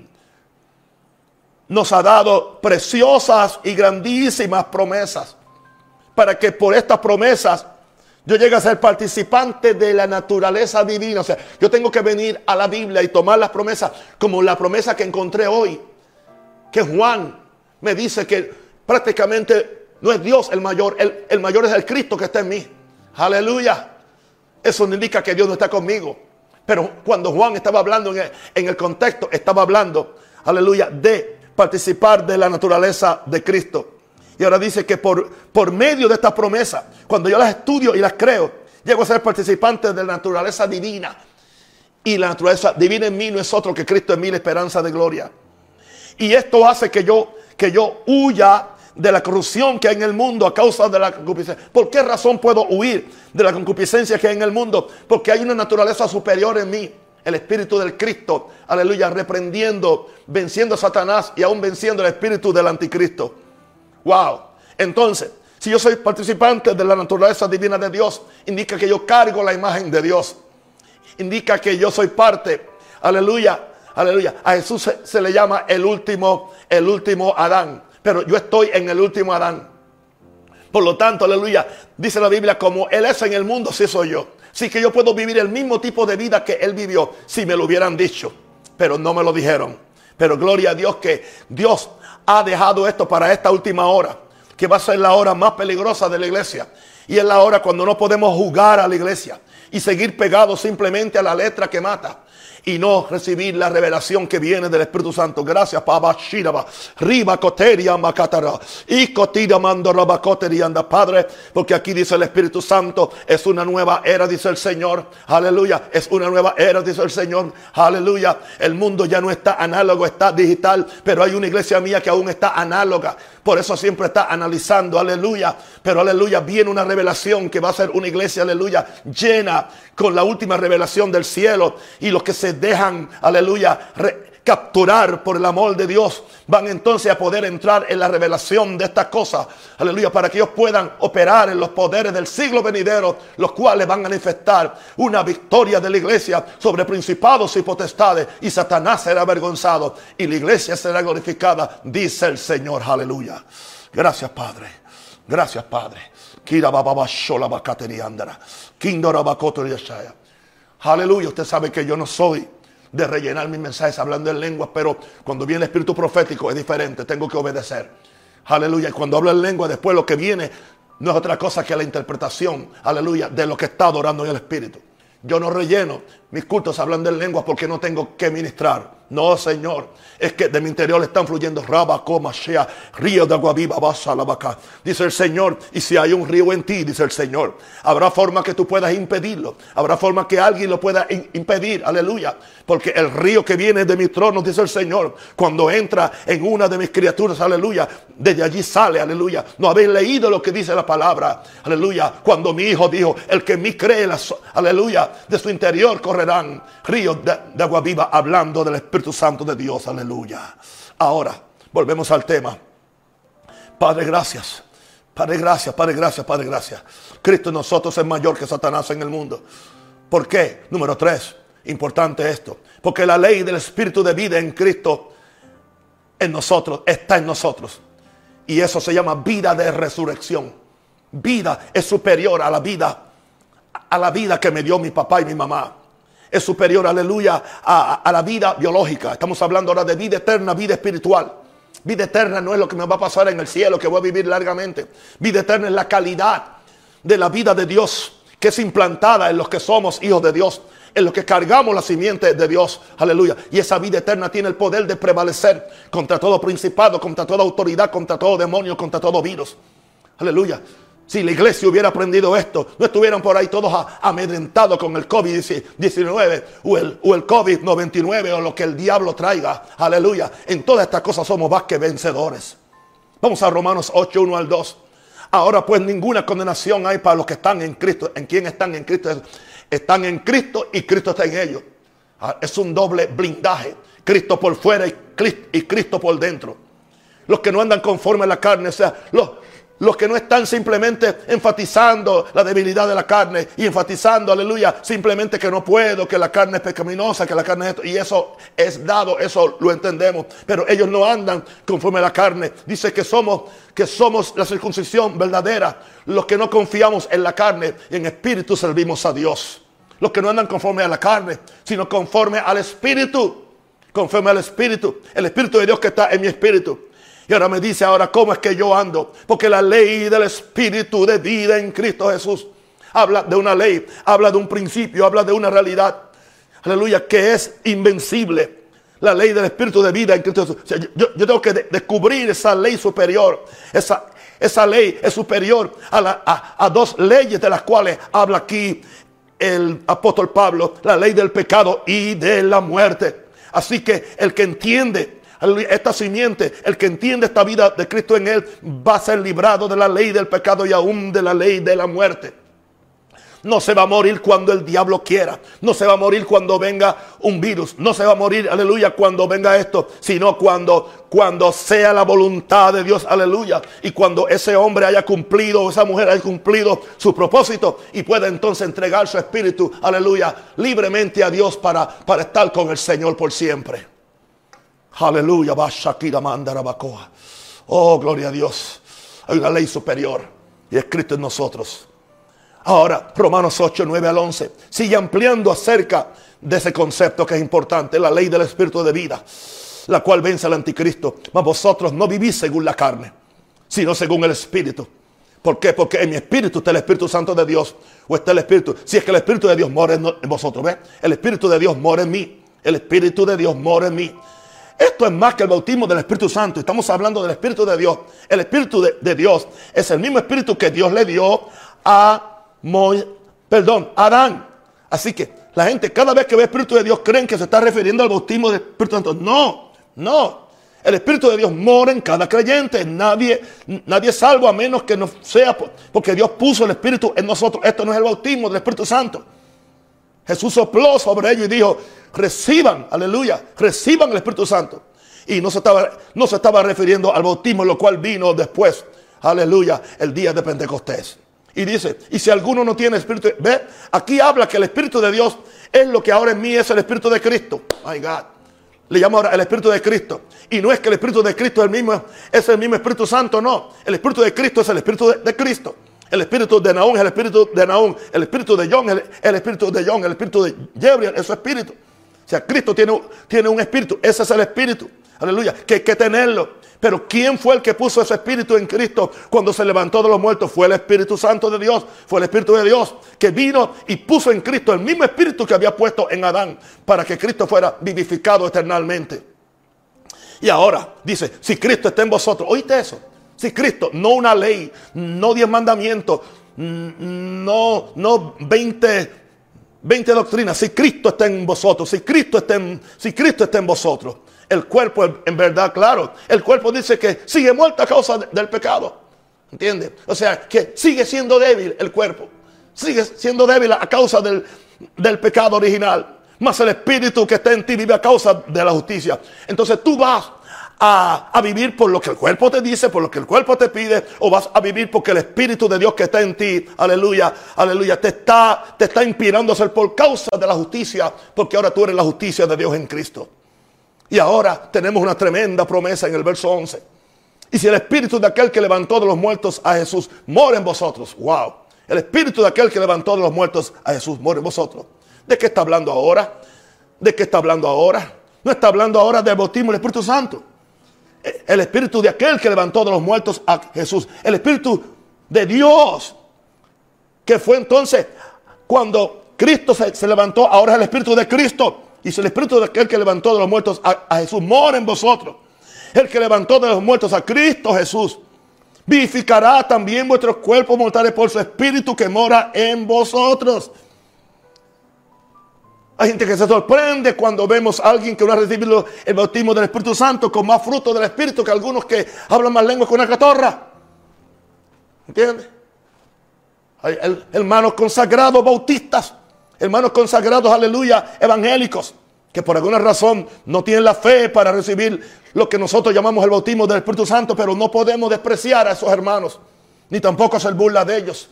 nos ha dado preciosas y grandísimas promesas para que por estas promesas yo llegue a ser participante de la naturaleza divina. O sea, yo tengo que venir a la Biblia y tomar las promesas como la promesa que encontré hoy. Que Juan me dice que prácticamente no es Dios el mayor, el, mayor es el Cristo que está en mí. Aleluya. Eso indica que Dios no está conmigo. Pero cuando Juan estaba hablando en en el contexto, estaba hablando, aleluya, de participar de la naturaleza de Cristo. Y ahora dice que por, por medio de esta promesa, cuando yo las estudio y las creo, llego a ser participante de la naturaleza divina. Y la naturaleza divina en mí no es otro que Cristo en mí, la esperanza de gloria. Y esto hace que yo, que yo huya de la corrupción que hay en el mundo a causa de la concupiscencia. ¿Por qué razón puedo huir de la concupiscencia que hay en el mundo? Porque hay una naturaleza superior en mí. El Espíritu del Cristo, aleluya, reprendiendo, venciendo a Satanás y aún venciendo el Espíritu del Anticristo. Wow. Entonces, si yo soy participante de la naturaleza divina de Dios, indica que yo cargo la imagen de Dios. Indica que yo soy parte. Aleluya. Aleluya. A Jesús se, le llama el último, el último Adán. Pero yo estoy en el último Adán. Por lo tanto, aleluya, dice la Biblia, como Él es en el mundo, sí soy yo. Sí que yo puedo vivir el mismo tipo de vida que Él vivió, si me lo hubieran dicho. Pero no me lo dijeron. Pero gloria a Dios que Dios ha dejado esto para esta última hora, que va a ser la hora más peligrosa de la iglesia. Y es la hora cuando no podemos jugar a la iglesia y seguir pegados simplemente a la letra que mata y no recibir la revelación que viene del Espíritu Santo. Gracias, Papa Shiraba. Riba Coteria Macatara. Y Cotira Mando anda, Padre, porque aquí dice el Espíritu Santo, es una nueva era, dice el Señor. Aleluya. Es una nueva era, dice el Señor. Aleluya. El mundo ya no está análogo, está digital, pero hay una iglesia mía que aún está análoga. Por eso siempre está analizando, aleluya. Pero aleluya, viene una revelación que va a ser una iglesia, aleluya, llena con la última revelación del cielo. Y los que se dejan, aleluya, capturar por el amor de Dios, van entonces a poder entrar en la revelación de estas cosas. Aleluya, para que ellos puedan operar en los poderes del siglo venidero, los cuales van a manifestar una victoria de la iglesia sobre principados y potestades. Y Satanás será avergonzado y la iglesia será glorificada, dice el Señor. Aleluya. Gracias, Padre. Gracias, Padre. Aleluya. Usted sabe que yo no soy de rellenar mis mensajes hablando en lenguas, pero cuando viene el espíritu profético es diferente, tengo que obedecer. Aleluya. Y cuando hablo en lengua, después lo que viene no es otra cosa que la interpretación, aleluya, de lo que está adorando en el espíritu. Yo no relleno mis cultos hablando en lenguas porque no tengo que ministrar. No, Señor. Es que de mi interior están fluyendo raba, coma, shea, río de agua viva, basa la vaca. Dice el Señor. Y si hay un río en ti, dice el Señor, habrá forma que tú puedas impedirlo. Habrá forma que alguien lo pueda impedir. Aleluya. Porque el río que viene de mi trono, dice el Señor, cuando entra en una de mis criaturas, aleluya, desde allí sale, aleluya. No habéis leído lo que dice la palabra, aleluya. Cuando mi hijo dijo, el que en mí cree, aleluya, de su interior correrán ríos de agua viva, hablando del Espíritu Santo de Dios, aleluya. Ahora, volvemos al tema. Padre, gracias. Padre, gracias, Padre, gracias, Padre, gracias. Cristo en nosotros es mayor que Satanás en el mundo. ¿Por qué? Número tres, importante esto. Porque la ley del Espíritu de vida en Cristo en nosotros, está en nosotros. Y eso se llama vida de resurrección. Vida es superior a la vida, a la vida que me dio mi papá y mi mamá es superior, aleluya, a, la vida biológica. Estamos hablando ahora de vida eterna, vida espiritual. Vida eterna no es lo que me va a pasar en el cielo, que voy a vivir largamente. Vida eterna es la calidad de la vida de Dios, que es implantada en los que somos hijos de Dios, en los que cargamos la simiente de Dios. Aleluya. Y esa vida eterna tiene el poder de prevalecer contra todo principado, contra toda autoridad, contra todo demonio, contra todo virus. Aleluya. Si la iglesia hubiera aprendido esto, no estuvieran por ahí todos amedrentados con el COVID-19 o el, o el COVID-99 o lo que el diablo traiga. Aleluya. En todas estas cosas somos más que vencedores. Vamos a Romanos 8, 1 al 2. Ahora pues ninguna condenación hay para los que están en Cristo. ¿En quién están en Cristo? Están en Cristo y Cristo está en ellos. Ah, es un doble blindaje. Cristo por fuera y Cristo por dentro. Los que no andan conforme a la carne, o sea, los, los que no están simplemente enfatizando la debilidad de la carne y enfatizando, aleluya, simplemente que no puedo, que la carne es pecaminosa, que la carne es esto. Y eso es dado, eso lo entendemos. Pero ellos no andan conforme a la carne. Dice que somos, que somos la circuncisión verdadera. Los que no confiamos en la carne y en espíritu servimos a Dios. Los que no andan conforme a la carne, sino conforme al espíritu. Conforme al espíritu. El espíritu de Dios que está en mi espíritu. Y ahora me dice ahora cómo es que yo ando. Porque la ley del Espíritu de vida en Cristo Jesús habla de una ley, habla de un principio, habla de una realidad. Aleluya, que es invencible. La ley del Espíritu de vida en Cristo Jesús. yo, tengo que descubrir esa ley superior. Esa, esa ley es superior a, a dos leyes de las cuales habla aquí el apóstol Pablo. La ley del pecado y de la muerte. Así que el que entiende esta simiente, el que entiende esta vida de Cristo en él, va a ser librado de la ley del pecado y aún de la ley de la muerte. No se va a morir cuando el diablo quiera. No se va a morir cuando venga un virus. No se va a morir, aleluya, cuando venga esto. Sino cuando, cuando sea la voluntad de Dios, aleluya. Y cuando ese hombre haya cumplido, esa mujer haya cumplido su propósito. Y pueda entonces entregar su espíritu, aleluya, libremente a Dios para, para estar con el Señor por siempre. Aleluya, Oh, gloria a Dios. Hay una ley superior y escrito en nosotros. Ahora, Romanos 8, 9 al 11, sigue ampliando acerca de ese concepto que es importante, la ley del Espíritu de vida, la cual vence al anticristo. Mas vosotros no vivís según la carne, sino según el Espíritu. ¿Por qué? Porque en mi espíritu está el Espíritu Santo de Dios. O está el Espíritu. Si es que el Espíritu de Dios mora en vosotros, ¿ves? El Espíritu de Dios mora en mí. El Espíritu de Dios mora en mí. Esto es más que el bautismo del Espíritu Santo. Estamos hablando del Espíritu de Dios. El Espíritu de, Dios es el mismo Espíritu que Dios le dio a Moisés, perdón, a Adán. Así que la gente cada vez que ve Espíritu de Dios creen que se está refiriendo al bautismo del Espíritu Santo. No, no. El Espíritu de Dios mora en cada creyente. Nadie, nadie es salvo a menos que no sea porque Dios puso el Espíritu en nosotros. Esto no es el bautismo del Espíritu Santo. Jesús sopló sobre ellos y dijo, reciban, aleluya, reciban el Espíritu Santo. Y no se estaba, no se estaba refiriendo al bautismo, lo cual vino después, aleluya, el día de Pentecostés. Y dice, y si alguno no tiene espíritu, ve, aquí habla que el Espíritu de Dios es lo que ahora en mí es el Espíritu de Cristo. My God. Le llamo ahora el Espíritu de Cristo. Y no es que el Espíritu de Cristo es el mismo, es el mismo Espíritu Santo, no. El Espíritu de Cristo es el Espíritu de, Cristo. El espíritu de Naón es el espíritu de Naón. El espíritu de John es el, espíritu de John. El espíritu de Gabriel es su espíritu. O sea, Cristo tiene, tiene un espíritu. Ese es el espíritu. Aleluya. Que hay que tenerlo. Pero ¿quién fue el que puso ese espíritu en Cristo cuando se levantó de los muertos? Fue el Espíritu Santo de Dios. Fue el Espíritu de Dios que vino y puso en Cristo el mismo espíritu que había puesto en Adán para que Cristo fuera vivificado eternamente. Y ahora dice, si Cristo está en vosotros, ¿oíste eso? Si Cristo, no una ley, no diez mandamientos, no, no 20, 20 doctrinas, si Cristo está en vosotros, si Cristo está en, Cristo está en vosotros. El cuerpo, en verdad, claro, el cuerpo dice que sigue muerto a causa del pecado. ¿Entiendes? O sea, que sigue siendo débil el cuerpo. Sigue siendo débil a causa del, del pecado original. Más el espíritu que está en ti vive a causa de la justicia. Entonces tú vas a, a, vivir por lo que el cuerpo te dice, por lo que el cuerpo te pide, o vas a vivir porque el Espíritu de Dios que está en ti, aleluya, aleluya, te está, te está inspirando a ser por causa de la justicia, porque ahora tú eres la justicia de Dios en Cristo. Y ahora tenemos una tremenda promesa en el verso 11. Y si el espíritu de aquel que levantó de los muertos a Jesús mora en vosotros, wow. El espíritu de aquel que levantó de los muertos a Jesús mora en vosotros. ¿De qué está hablando ahora? ¿De qué está hablando ahora? No está hablando ahora del bautismo del Espíritu Santo. El espíritu de aquel que levantó de los muertos a Jesús. El espíritu de Dios. Que fue entonces cuando Cristo se, se levantó, ahora es el espíritu de Cristo y si el espíritu de aquel que levantó de los muertos a, Jesús mora en vosotros, el que levantó de los muertos a Cristo Jesús, vivificará también vuestros cuerpos mortales por su espíritu que mora en vosotros. Hay gente que se sorprende cuando vemos a alguien que no ha recibido el bautismo del Espíritu Santo con más fruto del Espíritu que algunos que hablan más lenguas con una catorra. ¿Entiendes? Hay hermanos consagrados bautistas hermanos consagrados, aleluya, evangélicos, que por alguna razón no tienen la fe para recibir lo que nosotros llamamos el bautismo del Espíritu Santo, pero no podemos despreciar a esos hermanos, ni tampoco hacer burla de ellos,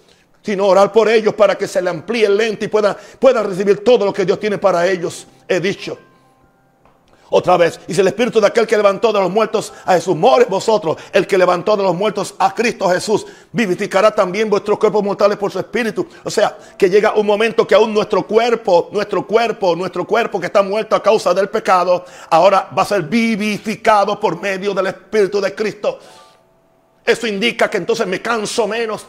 sino orar por ellos para que se le amplíe el lente y puedan pueda recibir todo lo que Dios tiene para ellos, he dicho. Otra vez, y si el espíritu de aquel que levantó de los muertos a Jesús more vosotros, el que levantó de los muertos a Cristo Jesús, vivificará también vuestros cuerpos mortales por su espíritu. O sea, que llega un momento que aún nuestro cuerpo, nuestro cuerpo, nuestro cuerpo que está muerto a causa del pecado, ahora va a ser vivificado por medio del espíritu de Cristo. Eso indica que entonces me canso menos.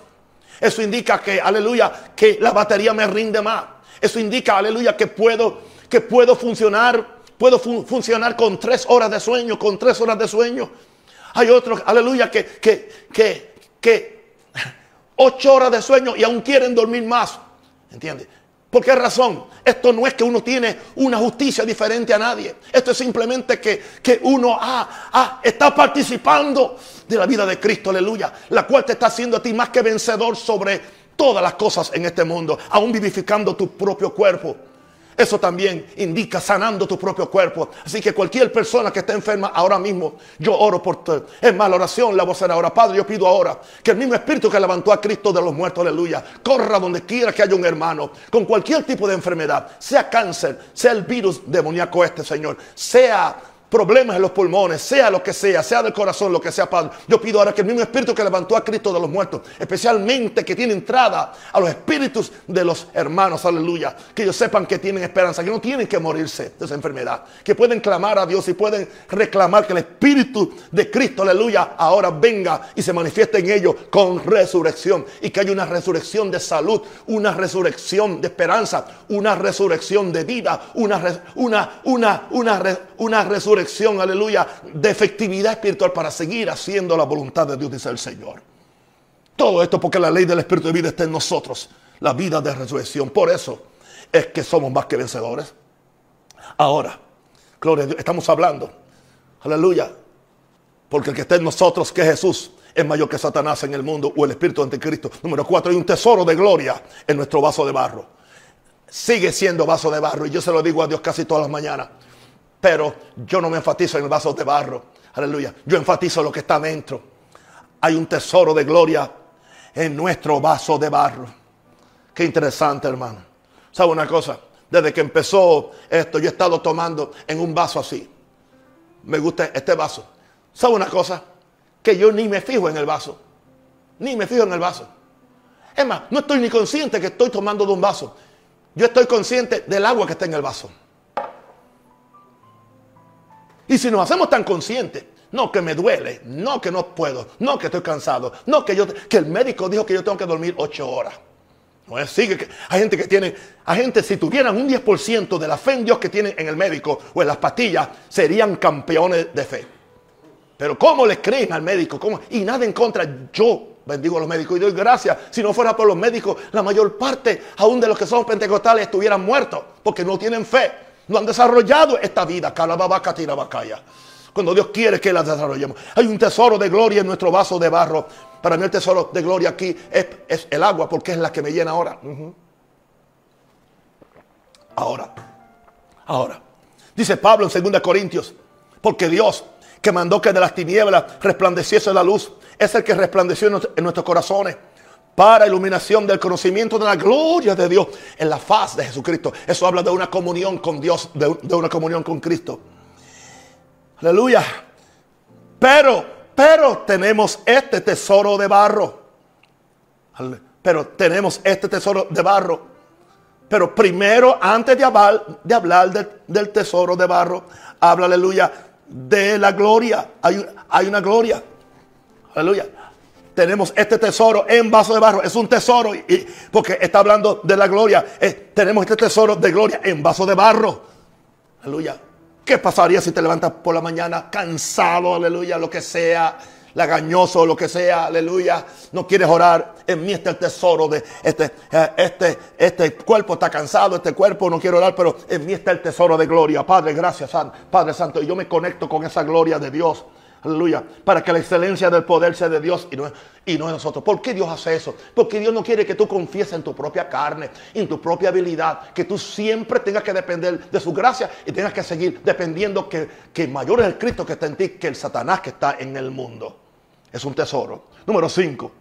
Eso indica que, aleluya, que la batería me rinde más. Eso indica, aleluya, que puedo, que puedo funcionar Puedo funcionar con tres horas de sueño, con tres horas de sueño. Hay otros, aleluya, que, que, que, que ocho horas de sueño y aún quieren dormir más. ¿Entiendes? ¿Por qué razón? Esto no es que uno tiene una justicia diferente a nadie. Esto es simplemente que, que uno ah, ah, está participando de la vida de Cristo, aleluya. La cual te está haciendo a ti más que vencedor sobre todas las cosas en este mundo, aún vivificando tu propio cuerpo. Eso también indica sanando tu propio cuerpo. Así que cualquier persona que esté enferma ahora mismo, yo oro por ti. Es más, la oración la a hacer ahora. Padre, yo pido ahora que el mismo espíritu que levantó a Cristo de los muertos, aleluya, corra donde quiera que haya un hermano con cualquier tipo de enfermedad, sea cáncer, sea el virus demoníaco este, Señor, sea problemas en los pulmones, sea lo que sea, sea del corazón, lo que sea, Padre. Yo pido ahora que el mismo espíritu que levantó a Cristo de los muertos, especialmente que tiene entrada a los espíritus de los hermanos, aleluya, que ellos sepan que tienen esperanza, que no tienen que morirse de esa enfermedad, que pueden clamar a Dios y pueden reclamar que el espíritu de Cristo, aleluya, ahora venga y se manifieste en ellos con resurrección y que haya una resurrección de salud, una resurrección de esperanza, una resurrección de vida, una, una, una, una, una resurrección aleluya, de efectividad espiritual para seguir haciendo la voluntad de Dios, dice el Señor. Todo esto porque la ley del Espíritu de vida está en nosotros, la vida de resurrección. Por eso es que somos más que vencedores. Ahora, gloria estamos hablando, aleluya, porque el que está en nosotros, que Jesús, es mayor que Satanás en el mundo o el espíritu anticristo. Número cuatro, hay un tesoro de gloria en nuestro vaso de barro. sigue siendo vaso de barro. Y yo se lo digo a Dios casi todas las mañanas. Pero yo no me enfatizo en el vaso de barro. Aleluya. Yo enfatizo lo que está dentro. Hay un tesoro de gloria en nuestro vaso de barro. Qué interesante, hermano. ¿Sabe una cosa? Desde que empezó esto, yo he estado tomando en un vaso así. Me gusta este vaso. ¿Sabe una cosa? Que yo ni me fijo en el vaso. Ni me fijo en el vaso. Es más, no estoy ni consciente que estoy tomando de un vaso. Yo estoy consciente del agua que está en el vaso. Y si nos hacemos tan conscientes, no que me duele, no que no puedo, no que estoy cansado, no que yo que el médico dijo que yo tengo que dormir ocho horas. No es así que hay gente que tiene, hay gente si tuvieran un 10% de la fe en Dios que tienen en el médico o en las pastillas, serían campeones de fe. Pero ¿cómo le creen al médico? ¿Cómo? Y nada en contra. Yo bendigo a los médicos y doy gracias. Si no fuera por los médicos, la mayor parte, aún de los que son pentecostales, estuvieran muertos porque no tienen fe. No han desarrollado esta vida. Cuando Dios quiere que la desarrollemos. Hay un tesoro de gloria en nuestro vaso de barro. Para mí el tesoro de gloria aquí es, el agua porque es la que me llena ahora. Ahora. Ahora. Dice Pablo en 2 Corintios. Porque Dios que mandó que de las tinieblas resplandeciese la luz es el que resplandeció en nuestros corazones para iluminación del conocimiento de la gloria de Dios en la faz de Jesucristo. Eso habla de una comunión con Dios, de, una comunión con Cristo. Aleluya. Pero, pero tenemos este tesoro de barro. Pero tenemos este tesoro de barro. Pero primero, antes de hablar, de hablar del, tesoro de barro, habla, aleluya, de la gloria. Hay una gloria. Aleluya. Tenemos este tesoro en vaso de barro. Es un tesoro y, porque está hablando de la gloria. tenemos este tesoro de gloria en vaso de barro. Aleluya. ¿Qué pasaría si te levantas por la mañana cansado, aleluya, lo que sea, lagañoso, lo que sea, aleluya? No quieres orar. En mí está el tesoro de este, eh, este, este cuerpo está cansado, este cuerpo no quiere orar, pero en mí está el tesoro de gloria. Padre, gracias, Padre Santo. Y yo me conecto con esa gloria de Dios. Aleluya. Para que la excelencia del poder sea de Dios y no, y no de nosotros. ¿Por qué Dios hace eso? Porque Dios no quiere que tú confieses en tu propia carne, en tu propia habilidad. Que tú siempre tengas que depender de su gracia y tengas que seguir dependiendo que, que mayor es el Cristo que está en ti que el Satanás que está en el mundo. Es un tesoro. Número 5.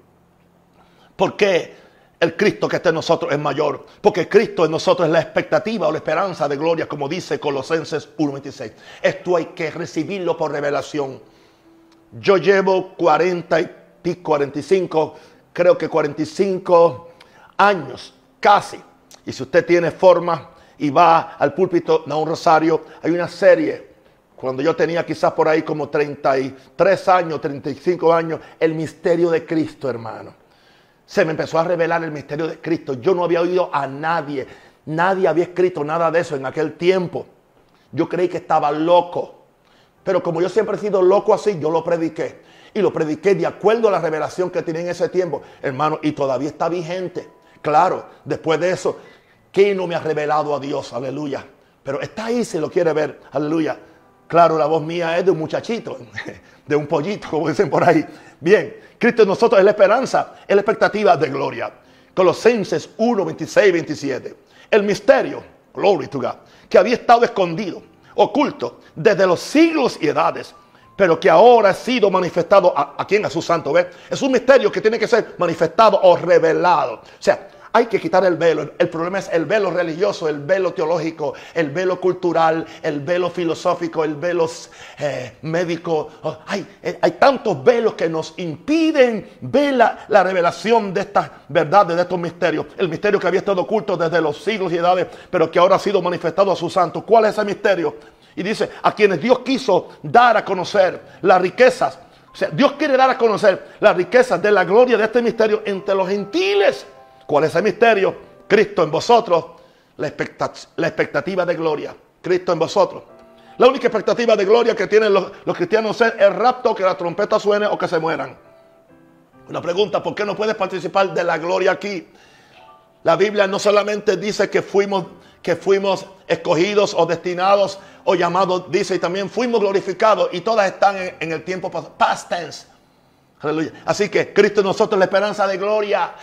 ¿Por qué el Cristo que está en nosotros es mayor? Porque Cristo en nosotros es la expectativa o la esperanza de gloria, como dice Colosenses 1.26. Esto hay que recibirlo por revelación. Yo llevo 40 y 45, creo que 45 años, casi. Y si usted tiene forma y va al púlpito a un rosario, hay una serie. Cuando yo tenía quizás por ahí como 33 años, 35 años, el misterio de Cristo, hermano. Se me empezó a revelar el misterio de Cristo. Yo no había oído a nadie. Nadie había escrito nada de eso en aquel tiempo. Yo creí que estaba loco. Pero como yo siempre he sido loco así, yo lo prediqué. Y lo prediqué de acuerdo a la revelación que tenía en ese tiempo, hermano, y todavía está vigente. Claro, después de eso, ¿qué no me ha revelado a Dios? Aleluya. Pero está ahí si lo quiere ver. Aleluya. Claro, la voz mía es de un muchachito, de un pollito, como dicen por ahí. Bien, Cristo en nosotros es la esperanza, es la expectativa de gloria. Colosenses 1, 26, 27. El misterio, glory to God, que había estado escondido oculto desde los siglos y edades, pero que ahora ha sido manifestado a, quien, a su santo, ¿ve? Es un misterio que tiene que ser manifestado o revelado. O sea, hay que quitar el velo. El problema es el velo religioso, el velo teológico, el velo cultural, el velo filosófico, el velo eh, médico. Oh, hay, eh, hay, tantos velos que nos impiden ver la, la, revelación de estas verdades, de estos misterios. El misterio que había estado oculto desde los siglos y edades, pero que ahora ha sido manifestado a sus santos. ¿Cuál es ese misterio? Y dice, a quienes Dios quiso dar a conocer las riquezas. O sea, Dios quiere dar a conocer las riquezas de la gloria de este misterio entre los gentiles ¿Cuál es el misterio? Cristo en vosotros, la, expectativa de gloria. Cristo en vosotros. La única expectativa de gloria que tienen los, cristianos es el rapto, que la trompeta suene o que se mueran. Una pregunta, ¿por qué no puedes participar de la gloria aquí? La Biblia no solamente dice que fuimos, que fuimos escogidos o destinados o llamados, dice y también fuimos glorificados y todas están en, el tiempo past. Aleluya. Así que Cristo en nosotros la esperanza de gloria.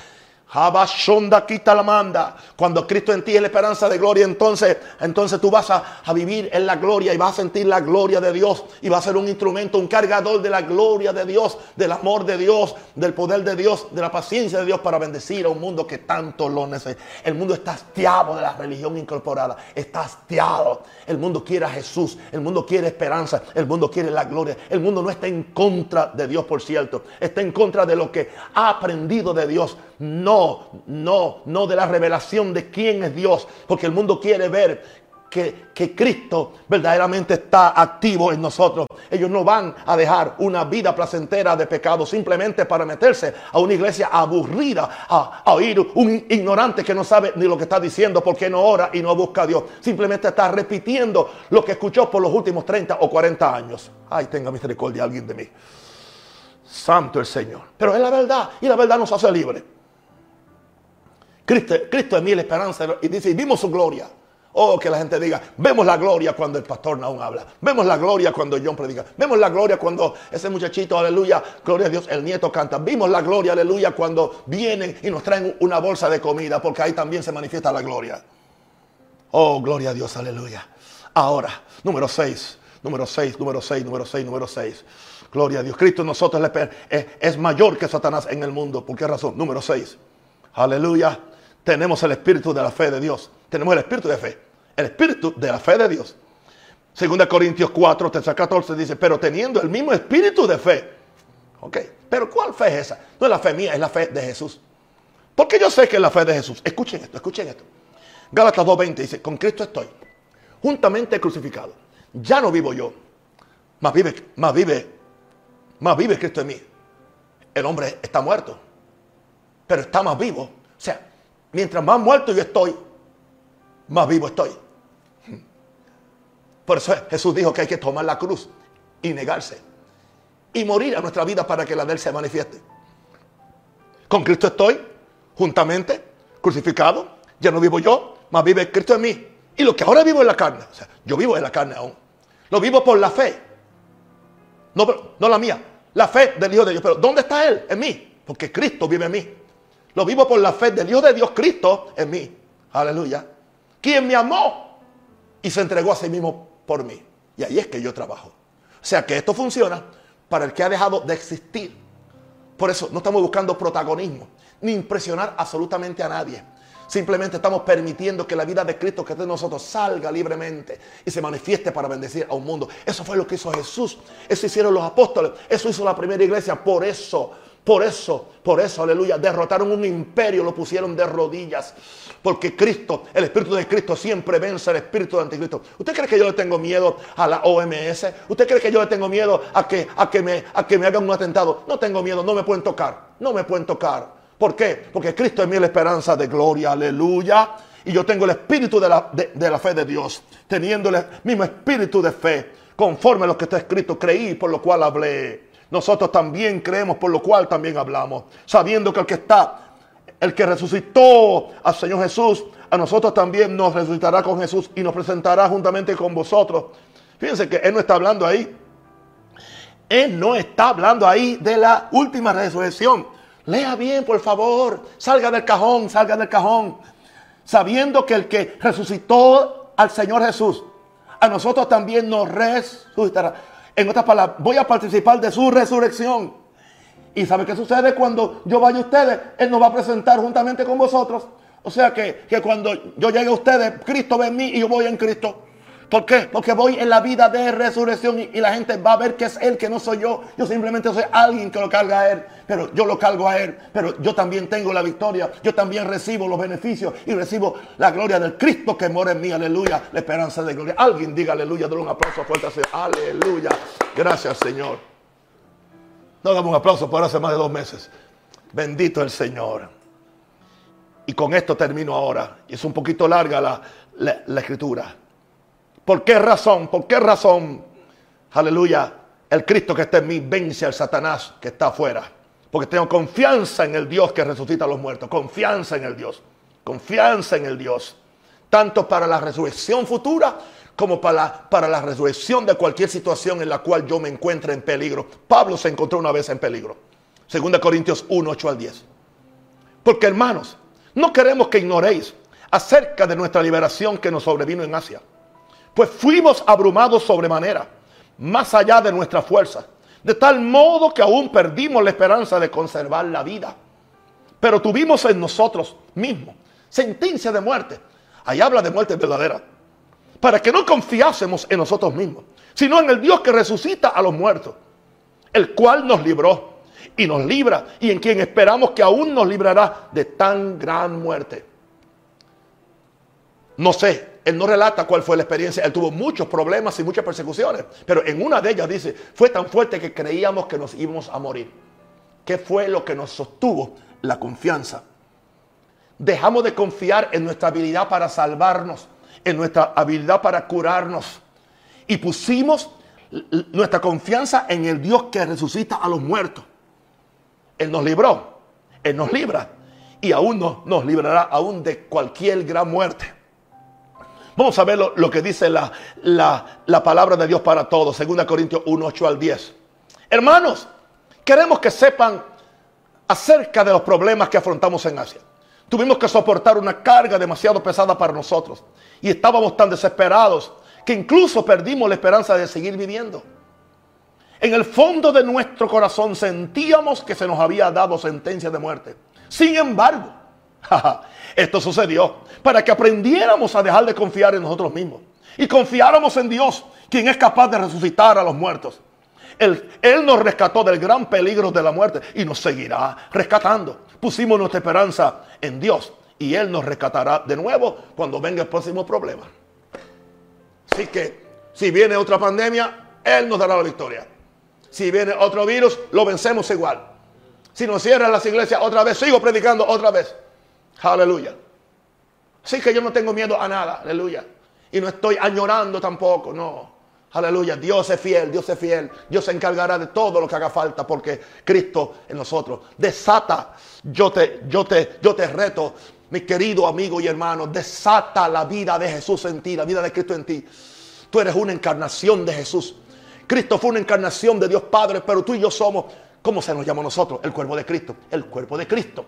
Shonda quita la manda. Cuando Cristo en ti es la esperanza de gloria, entonces, entonces tú vas a, a, vivir en la gloria y vas a sentir la gloria de Dios y vas a ser un instrumento, un cargador de la gloria de Dios, del amor de Dios, del poder de Dios, de la paciencia de Dios para bendecir a un mundo que tanto lo necesita. El mundo está hastiado de la religión incorporada, está hastiado. El mundo quiere a Jesús, el mundo quiere esperanza, el mundo quiere la gloria. El mundo no está en contra de Dios, por cierto, está en contra de lo que ha aprendido de Dios. No, no, no de la revelación de quién es Dios, porque el mundo quiere ver que, que, Cristo verdaderamente está activo en nosotros. Ellos no van a dejar una vida placentera de pecado simplemente para meterse a una iglesia aburrida, a, a, oír un ignorante que no sabe ni lo que está diciendo porque no ora y no busca a Dios. Simplemente está repitiendo lo que escuchó por los últimos 30 o 40 años. Ay, tenga misericordia alguien de mí. Santo el Señor. Pero es la verdad y la verdad nos hace libres. Cristo, es mi esperanza y dice, vimos su gloria. Oh, que la gente diga, vemos la gloria cuando el pastor aún habla. Vemos la gloria cuando John predica. Vemos la gloria cuando ese muchachito, aleluya, gloria a Dios, el nieto canta. Vimos la gloria, aleluya, cuando vienen y nos traen una bolsa de comida, porque ahí también se manifiesta la gloria. Oh, gloria a Dios, aleluya. Ahora, número 6, número 6, número 6, número 6, número 6. Gloria a Dios. Cristo en nosotros es, es mayor que Satanás en el mundo. ¿Por qué razón? Número 6. Aleluya tenemos el espíritu de la fe de Dios. Tenemos el espíritu de fe. El espíritu de la fe de Dios. Segunda Corintios 4, 13, 14 dice, pero teniendo el mismo espíritu de fe. Ok, pero ¿cuál fe es esa? No es la fe mía, es la fe de Jesús. Porque yo sé que es la fe de Jesús. Escuchen esto, escuchen esto. Gálatas 2.20 dice, con Cristo estoy, juntamente crucificado. Ya no vivo yo, más vive, más vive, más vive Cristo en mí. El hombre está muerto, pero está más vivo. O sea, Mientras más muerto yo estoy, más vivo estoy. Por eso Jesús dijo que hay que tomar la cruz y negarse. Y morir a nuestra vida para que la de Él se manifieste. Con Cristo estoy, juntamente, crucificado. Ya no vivo yo, más vive Cristo en mí. Y lo que ahora vivo en la carne. O sea, yo vivo en la carne aún. Lo vivo por la fe. No, no la mía. La fe del Hijo de Dios. Pero ¿dónde está Él? En mí. Porque Cristo vive en mí. Lo vivo por la fe del Dios de Dios Cristo en mí. Aleluya. Quien me amó y se entregó a sí mismo por mí. Y ahí es que yo trabajo. O sea que esto funciona para el que ha dejado de existir. Por eso no estamos buscando protagonismo, ni impresionar absolutamente a nadie. Simplemente estamos permitiendo que la vida de Cristo que está en nosotros salga libremente y se manifieste para bendecir a un mundo. Eso fue lo que hizo Jesús. Eso hicieron los apóstoles. Eso hizo la primera iglesia. Por eso por eso, por eso, aleluya, derrotaron un imperio, lo pusieron de rodillas. Porque Cristo, el Espíritu de Cristo siempre vence al Espíritu de Anticristo. ¿Usted cree que yo le tengo miedo a la OMS? ¿Usted cree que yo le tengo miedo a que, a que, me, a que me hagan un atentado? No tengo miedo, no me pueden tocar. No me pueden tocar. ¿Por qué? Porque Cristo es mi esperanza de gloria, aleluya. Y yo tengo el espíritu de la, de la fe de Dios, teniendo el mismo espíritu de fe, conforme a lo que está escrito, creí por lo cual hablé nosotros también creemos, por lo cual también hablamos, sabiendo que el que está, el que resucitó al Señor Jesús, a nosotros también nos resucitará con Jesús y nos presentará juntamente con vosotros. Fíjense que Él no está hablando ahí. Él no está hablando ahí de la última resurrección. Lea bien, por favor. Salga del cajón, salga del cajón. Sabiendo que el que resucitó al Señor Jesús, a nosotros también nos resucitará. En otras palabras, voy a participar de su resurrección. ¿Y sabe qué sucede cuando yo vaya a ustedes? Él nos va a presentar juntamente con vosotros. O sea que, que cuando yo llegue a ustedes, Cristo ve en mí y yo voy en Cristo. ¿Por qué? Porque voy en la vida de resurrección y, la gente va a ver que es Él, que no soy yo. Yo simplemente soy alguien que lo carga a Él, pero yo lo cargo a Él. Pero yo también tengo la victoria, yo también recibo los beneficios y recibo la gloria del Cristo que mora en mí. Aleluya, la esperanza de gloria. Alguien diga aleluya, dale un aplauso fuerte Señor. Aleluya. Gracias, Señor. No damos un aplauso por hace más de dos meses. Bendito el Señor. Y con esto termino ahora. Y es un poquito larga la, la escritura. ¿Por qué razón? ¿Por qué razón? Aleluya. El Cristo que está en mí vence al Satanás que está afuera. Porque tengo confianza en el Dios que resucita a los muertos. Confianza en el Dios. Confianza en el Dios. Tanto para la resurrección futura como para para la resurrección de cualquier situación en la cual yo me encuentre en peligro. Pablo se encontró una vez en peligro. Segunda Corintios 1, 8 al 10. Porque hermanos, no queremos que ignoréis acerca de nuestra liberación que nos sobrevino en Asia. Pues fuimos abrumados sobremanera, más allá de nuestra fuerza, de tal modo que aún perdimos la esperanza de conservar la vida. Pero tuvimos en nosotros mismos sentencia de muerte. Ahí habla de muerte verdadera. Para que no confiásemos en nosotros mismos, sino en el Dios que resucita a los muertos, el cual nos libró y nos libra y en quien esperamos que aún nos librará de tan gran muerte. No sé, él no relata cuál fue la experiencia. Él tuvo muchos problemas y muchas persecuciones. Pero en una de ellas dice, fue tan fuerte que creíamos que nos íbamos a morir. ¿Qué fue lo que nos sostuvo? La confianza. Dejamos de confiar en nuestra habilidad para salvarnos, en nuestra habilidad para curarnos. Y pusimos nuestra confianza en el Dios que resucita a los muertos. Él nos libró, Él nos libra y aún nos, nos librará aún de cualquier gran muerte. Vamos a ver lo, que dice la, la, palabra de Dios para todos, 2 Corintios 1, 8 al 10. Hermanos, queremos que sepan acerca de los problemas que afrontamos en Asia. Tuvimos que soportar una carga demasiado pesada para nosotros y estábamos tan desesperados que incluso perdimos la esperanza de seguir viviendo. En el fondo de nuestro corazón sentíamos que se nos había dado sentencia de muerte. Sin embargo, Esto sucedió para que aprendiéramos a dejar de confiar en nosotros mismos y confiáramos en Dios, quien es capaz de resucitar a los muertos. Él, nos rescató del gran peligro de la muerte y nos seguirá rescatando. Pusimos nuestra esperanza en Dios y Él nos rescatará de nuevo cuando venga el próximo problema. Así que si viene otra pandemia, Él nos dará la victoria. Si viene otro virus, lo vencemos igual. Si nos cierran las iglesias otra vez, sigo predicando otra vez. Aleluya. Así que yo no tengo miedo a nada, aleluya. Y no estoy añorando tampoco, no. Aleluya, Dios es fiel, Dios es fiel. Dios se encargará de todo lo que haga falta porque Cristo en nosotros. Desata, yo te, yo te, yo te reto, mi querido amigo y hermano, desata la vida de Jesús en ti, la vida de Cristo en ti. Tú eres una encarnación de Jesús. Cristo fue una encarnación de Dios Padre, pero tú y yo somos, ¿cómo se nos llama a nosotros? El cuerpo de Cristo. El cuerpo de Cristo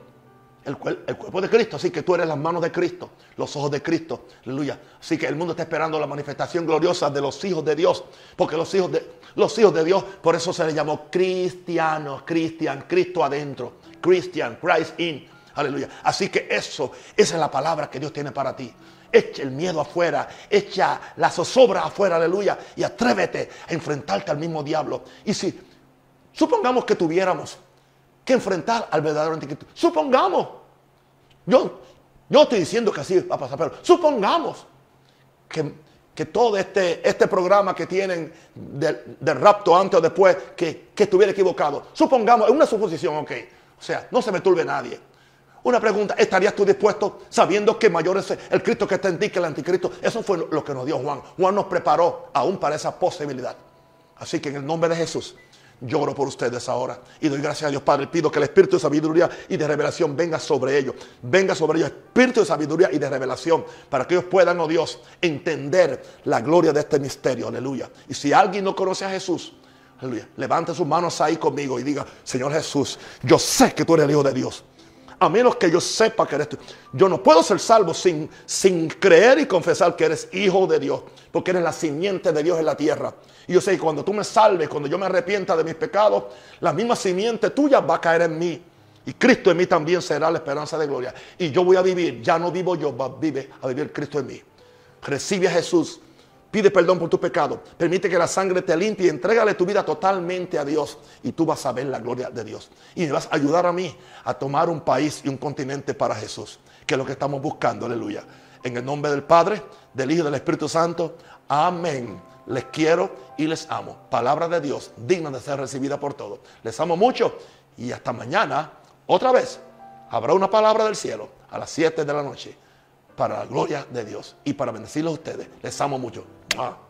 el, cuerpo de Cristo. Así que tú eres las manos de Cristo, los ojos de Cristo. Aleluya. Así que el mundo está esperando la manifestación gloriosa de los hijos de Dios. Porque los hijos de, los hijos de Dios, por eso se les llamó cristianos, cristian, Cristo adentro. Christian, Christ in. Aleluya. Así que eso, esa es la palabra que Dios tiene para ti. Echa el miedo afuera, echa la zozobra afuera, aleluya. Y atrévete a enfrentarte al mismo diablo. Y si supongamos que tuviéramos que enfrentar al verdadero anticristo. Supongamos, yo, yo estoy diciendo que así va a pasar, pero supongamos que, que todo este, este programa que tienen del, rapto antes o después, que, que estuviera equivocado. Supongamos, es una suposición, ok. O sea, no se me turbe nadie. Una pregunta, ¿estarías tú dispuesto sabiendo que mayor es el Cristo que está en ti que el anticristo? Eso fue lo que nos dio Juan. Juan nos preparó aún para esa posibilidad. Así que en el nombre de Jesús, Lloro por ustedes ahora y doy gracias a Dios Padre. Pido que el espíritu de sabiduría y de revelación venga sobre ellos. Venga sobre ellos espíritu de sabiduría y de revelación para que ellos puedan, oh Dios, entender la gloria de este misterio. Aleluya. Y si alguien no conoce a Jesús, aleluya, levante sus manos ahí conmigo y diga, Señor Jesús, yo sé que tú eres el Hijo de Dios. A menos que yo sepa que eres tú. Yo no puedo ser salvo sin, sin creer y confesar que eres hijo de Dios. Porque eres la simiente de Dios en la tierra. Y yo sé que cuando tú me salves, cuando yo me arrepienta de mis pecados, la misma simiente tuya va a caer en mí. Y Cristo en mí también será la esperanza de gloria. Y yo voy a vivir, ya no vivo yo, va, vive a vivir Cristo en mí. Recibe a Jesús Pide perdón por tu pecado. Permite que la sangre te limpie. Entrégale tu vida totalmente a Dios. Y tú vas a ver la gloria de Dios. Y me vas a ayudar a mí a tomar un país y un continente para Jesús. Que es lo que estamos buscando. Aleluya. En el nombre del Padre, del Hijo y del Espíritu Santo. Amén. Les quiero y les amo. Palabra de Dios, digna de ser recibida por todos. Les amo mucho. Y hasta mañana, otra vez, habrá una palabra del cielo a las 7 de la noche para la gloria de Dios y para bendecirlos a ustedes. Les amo mucho. 啊。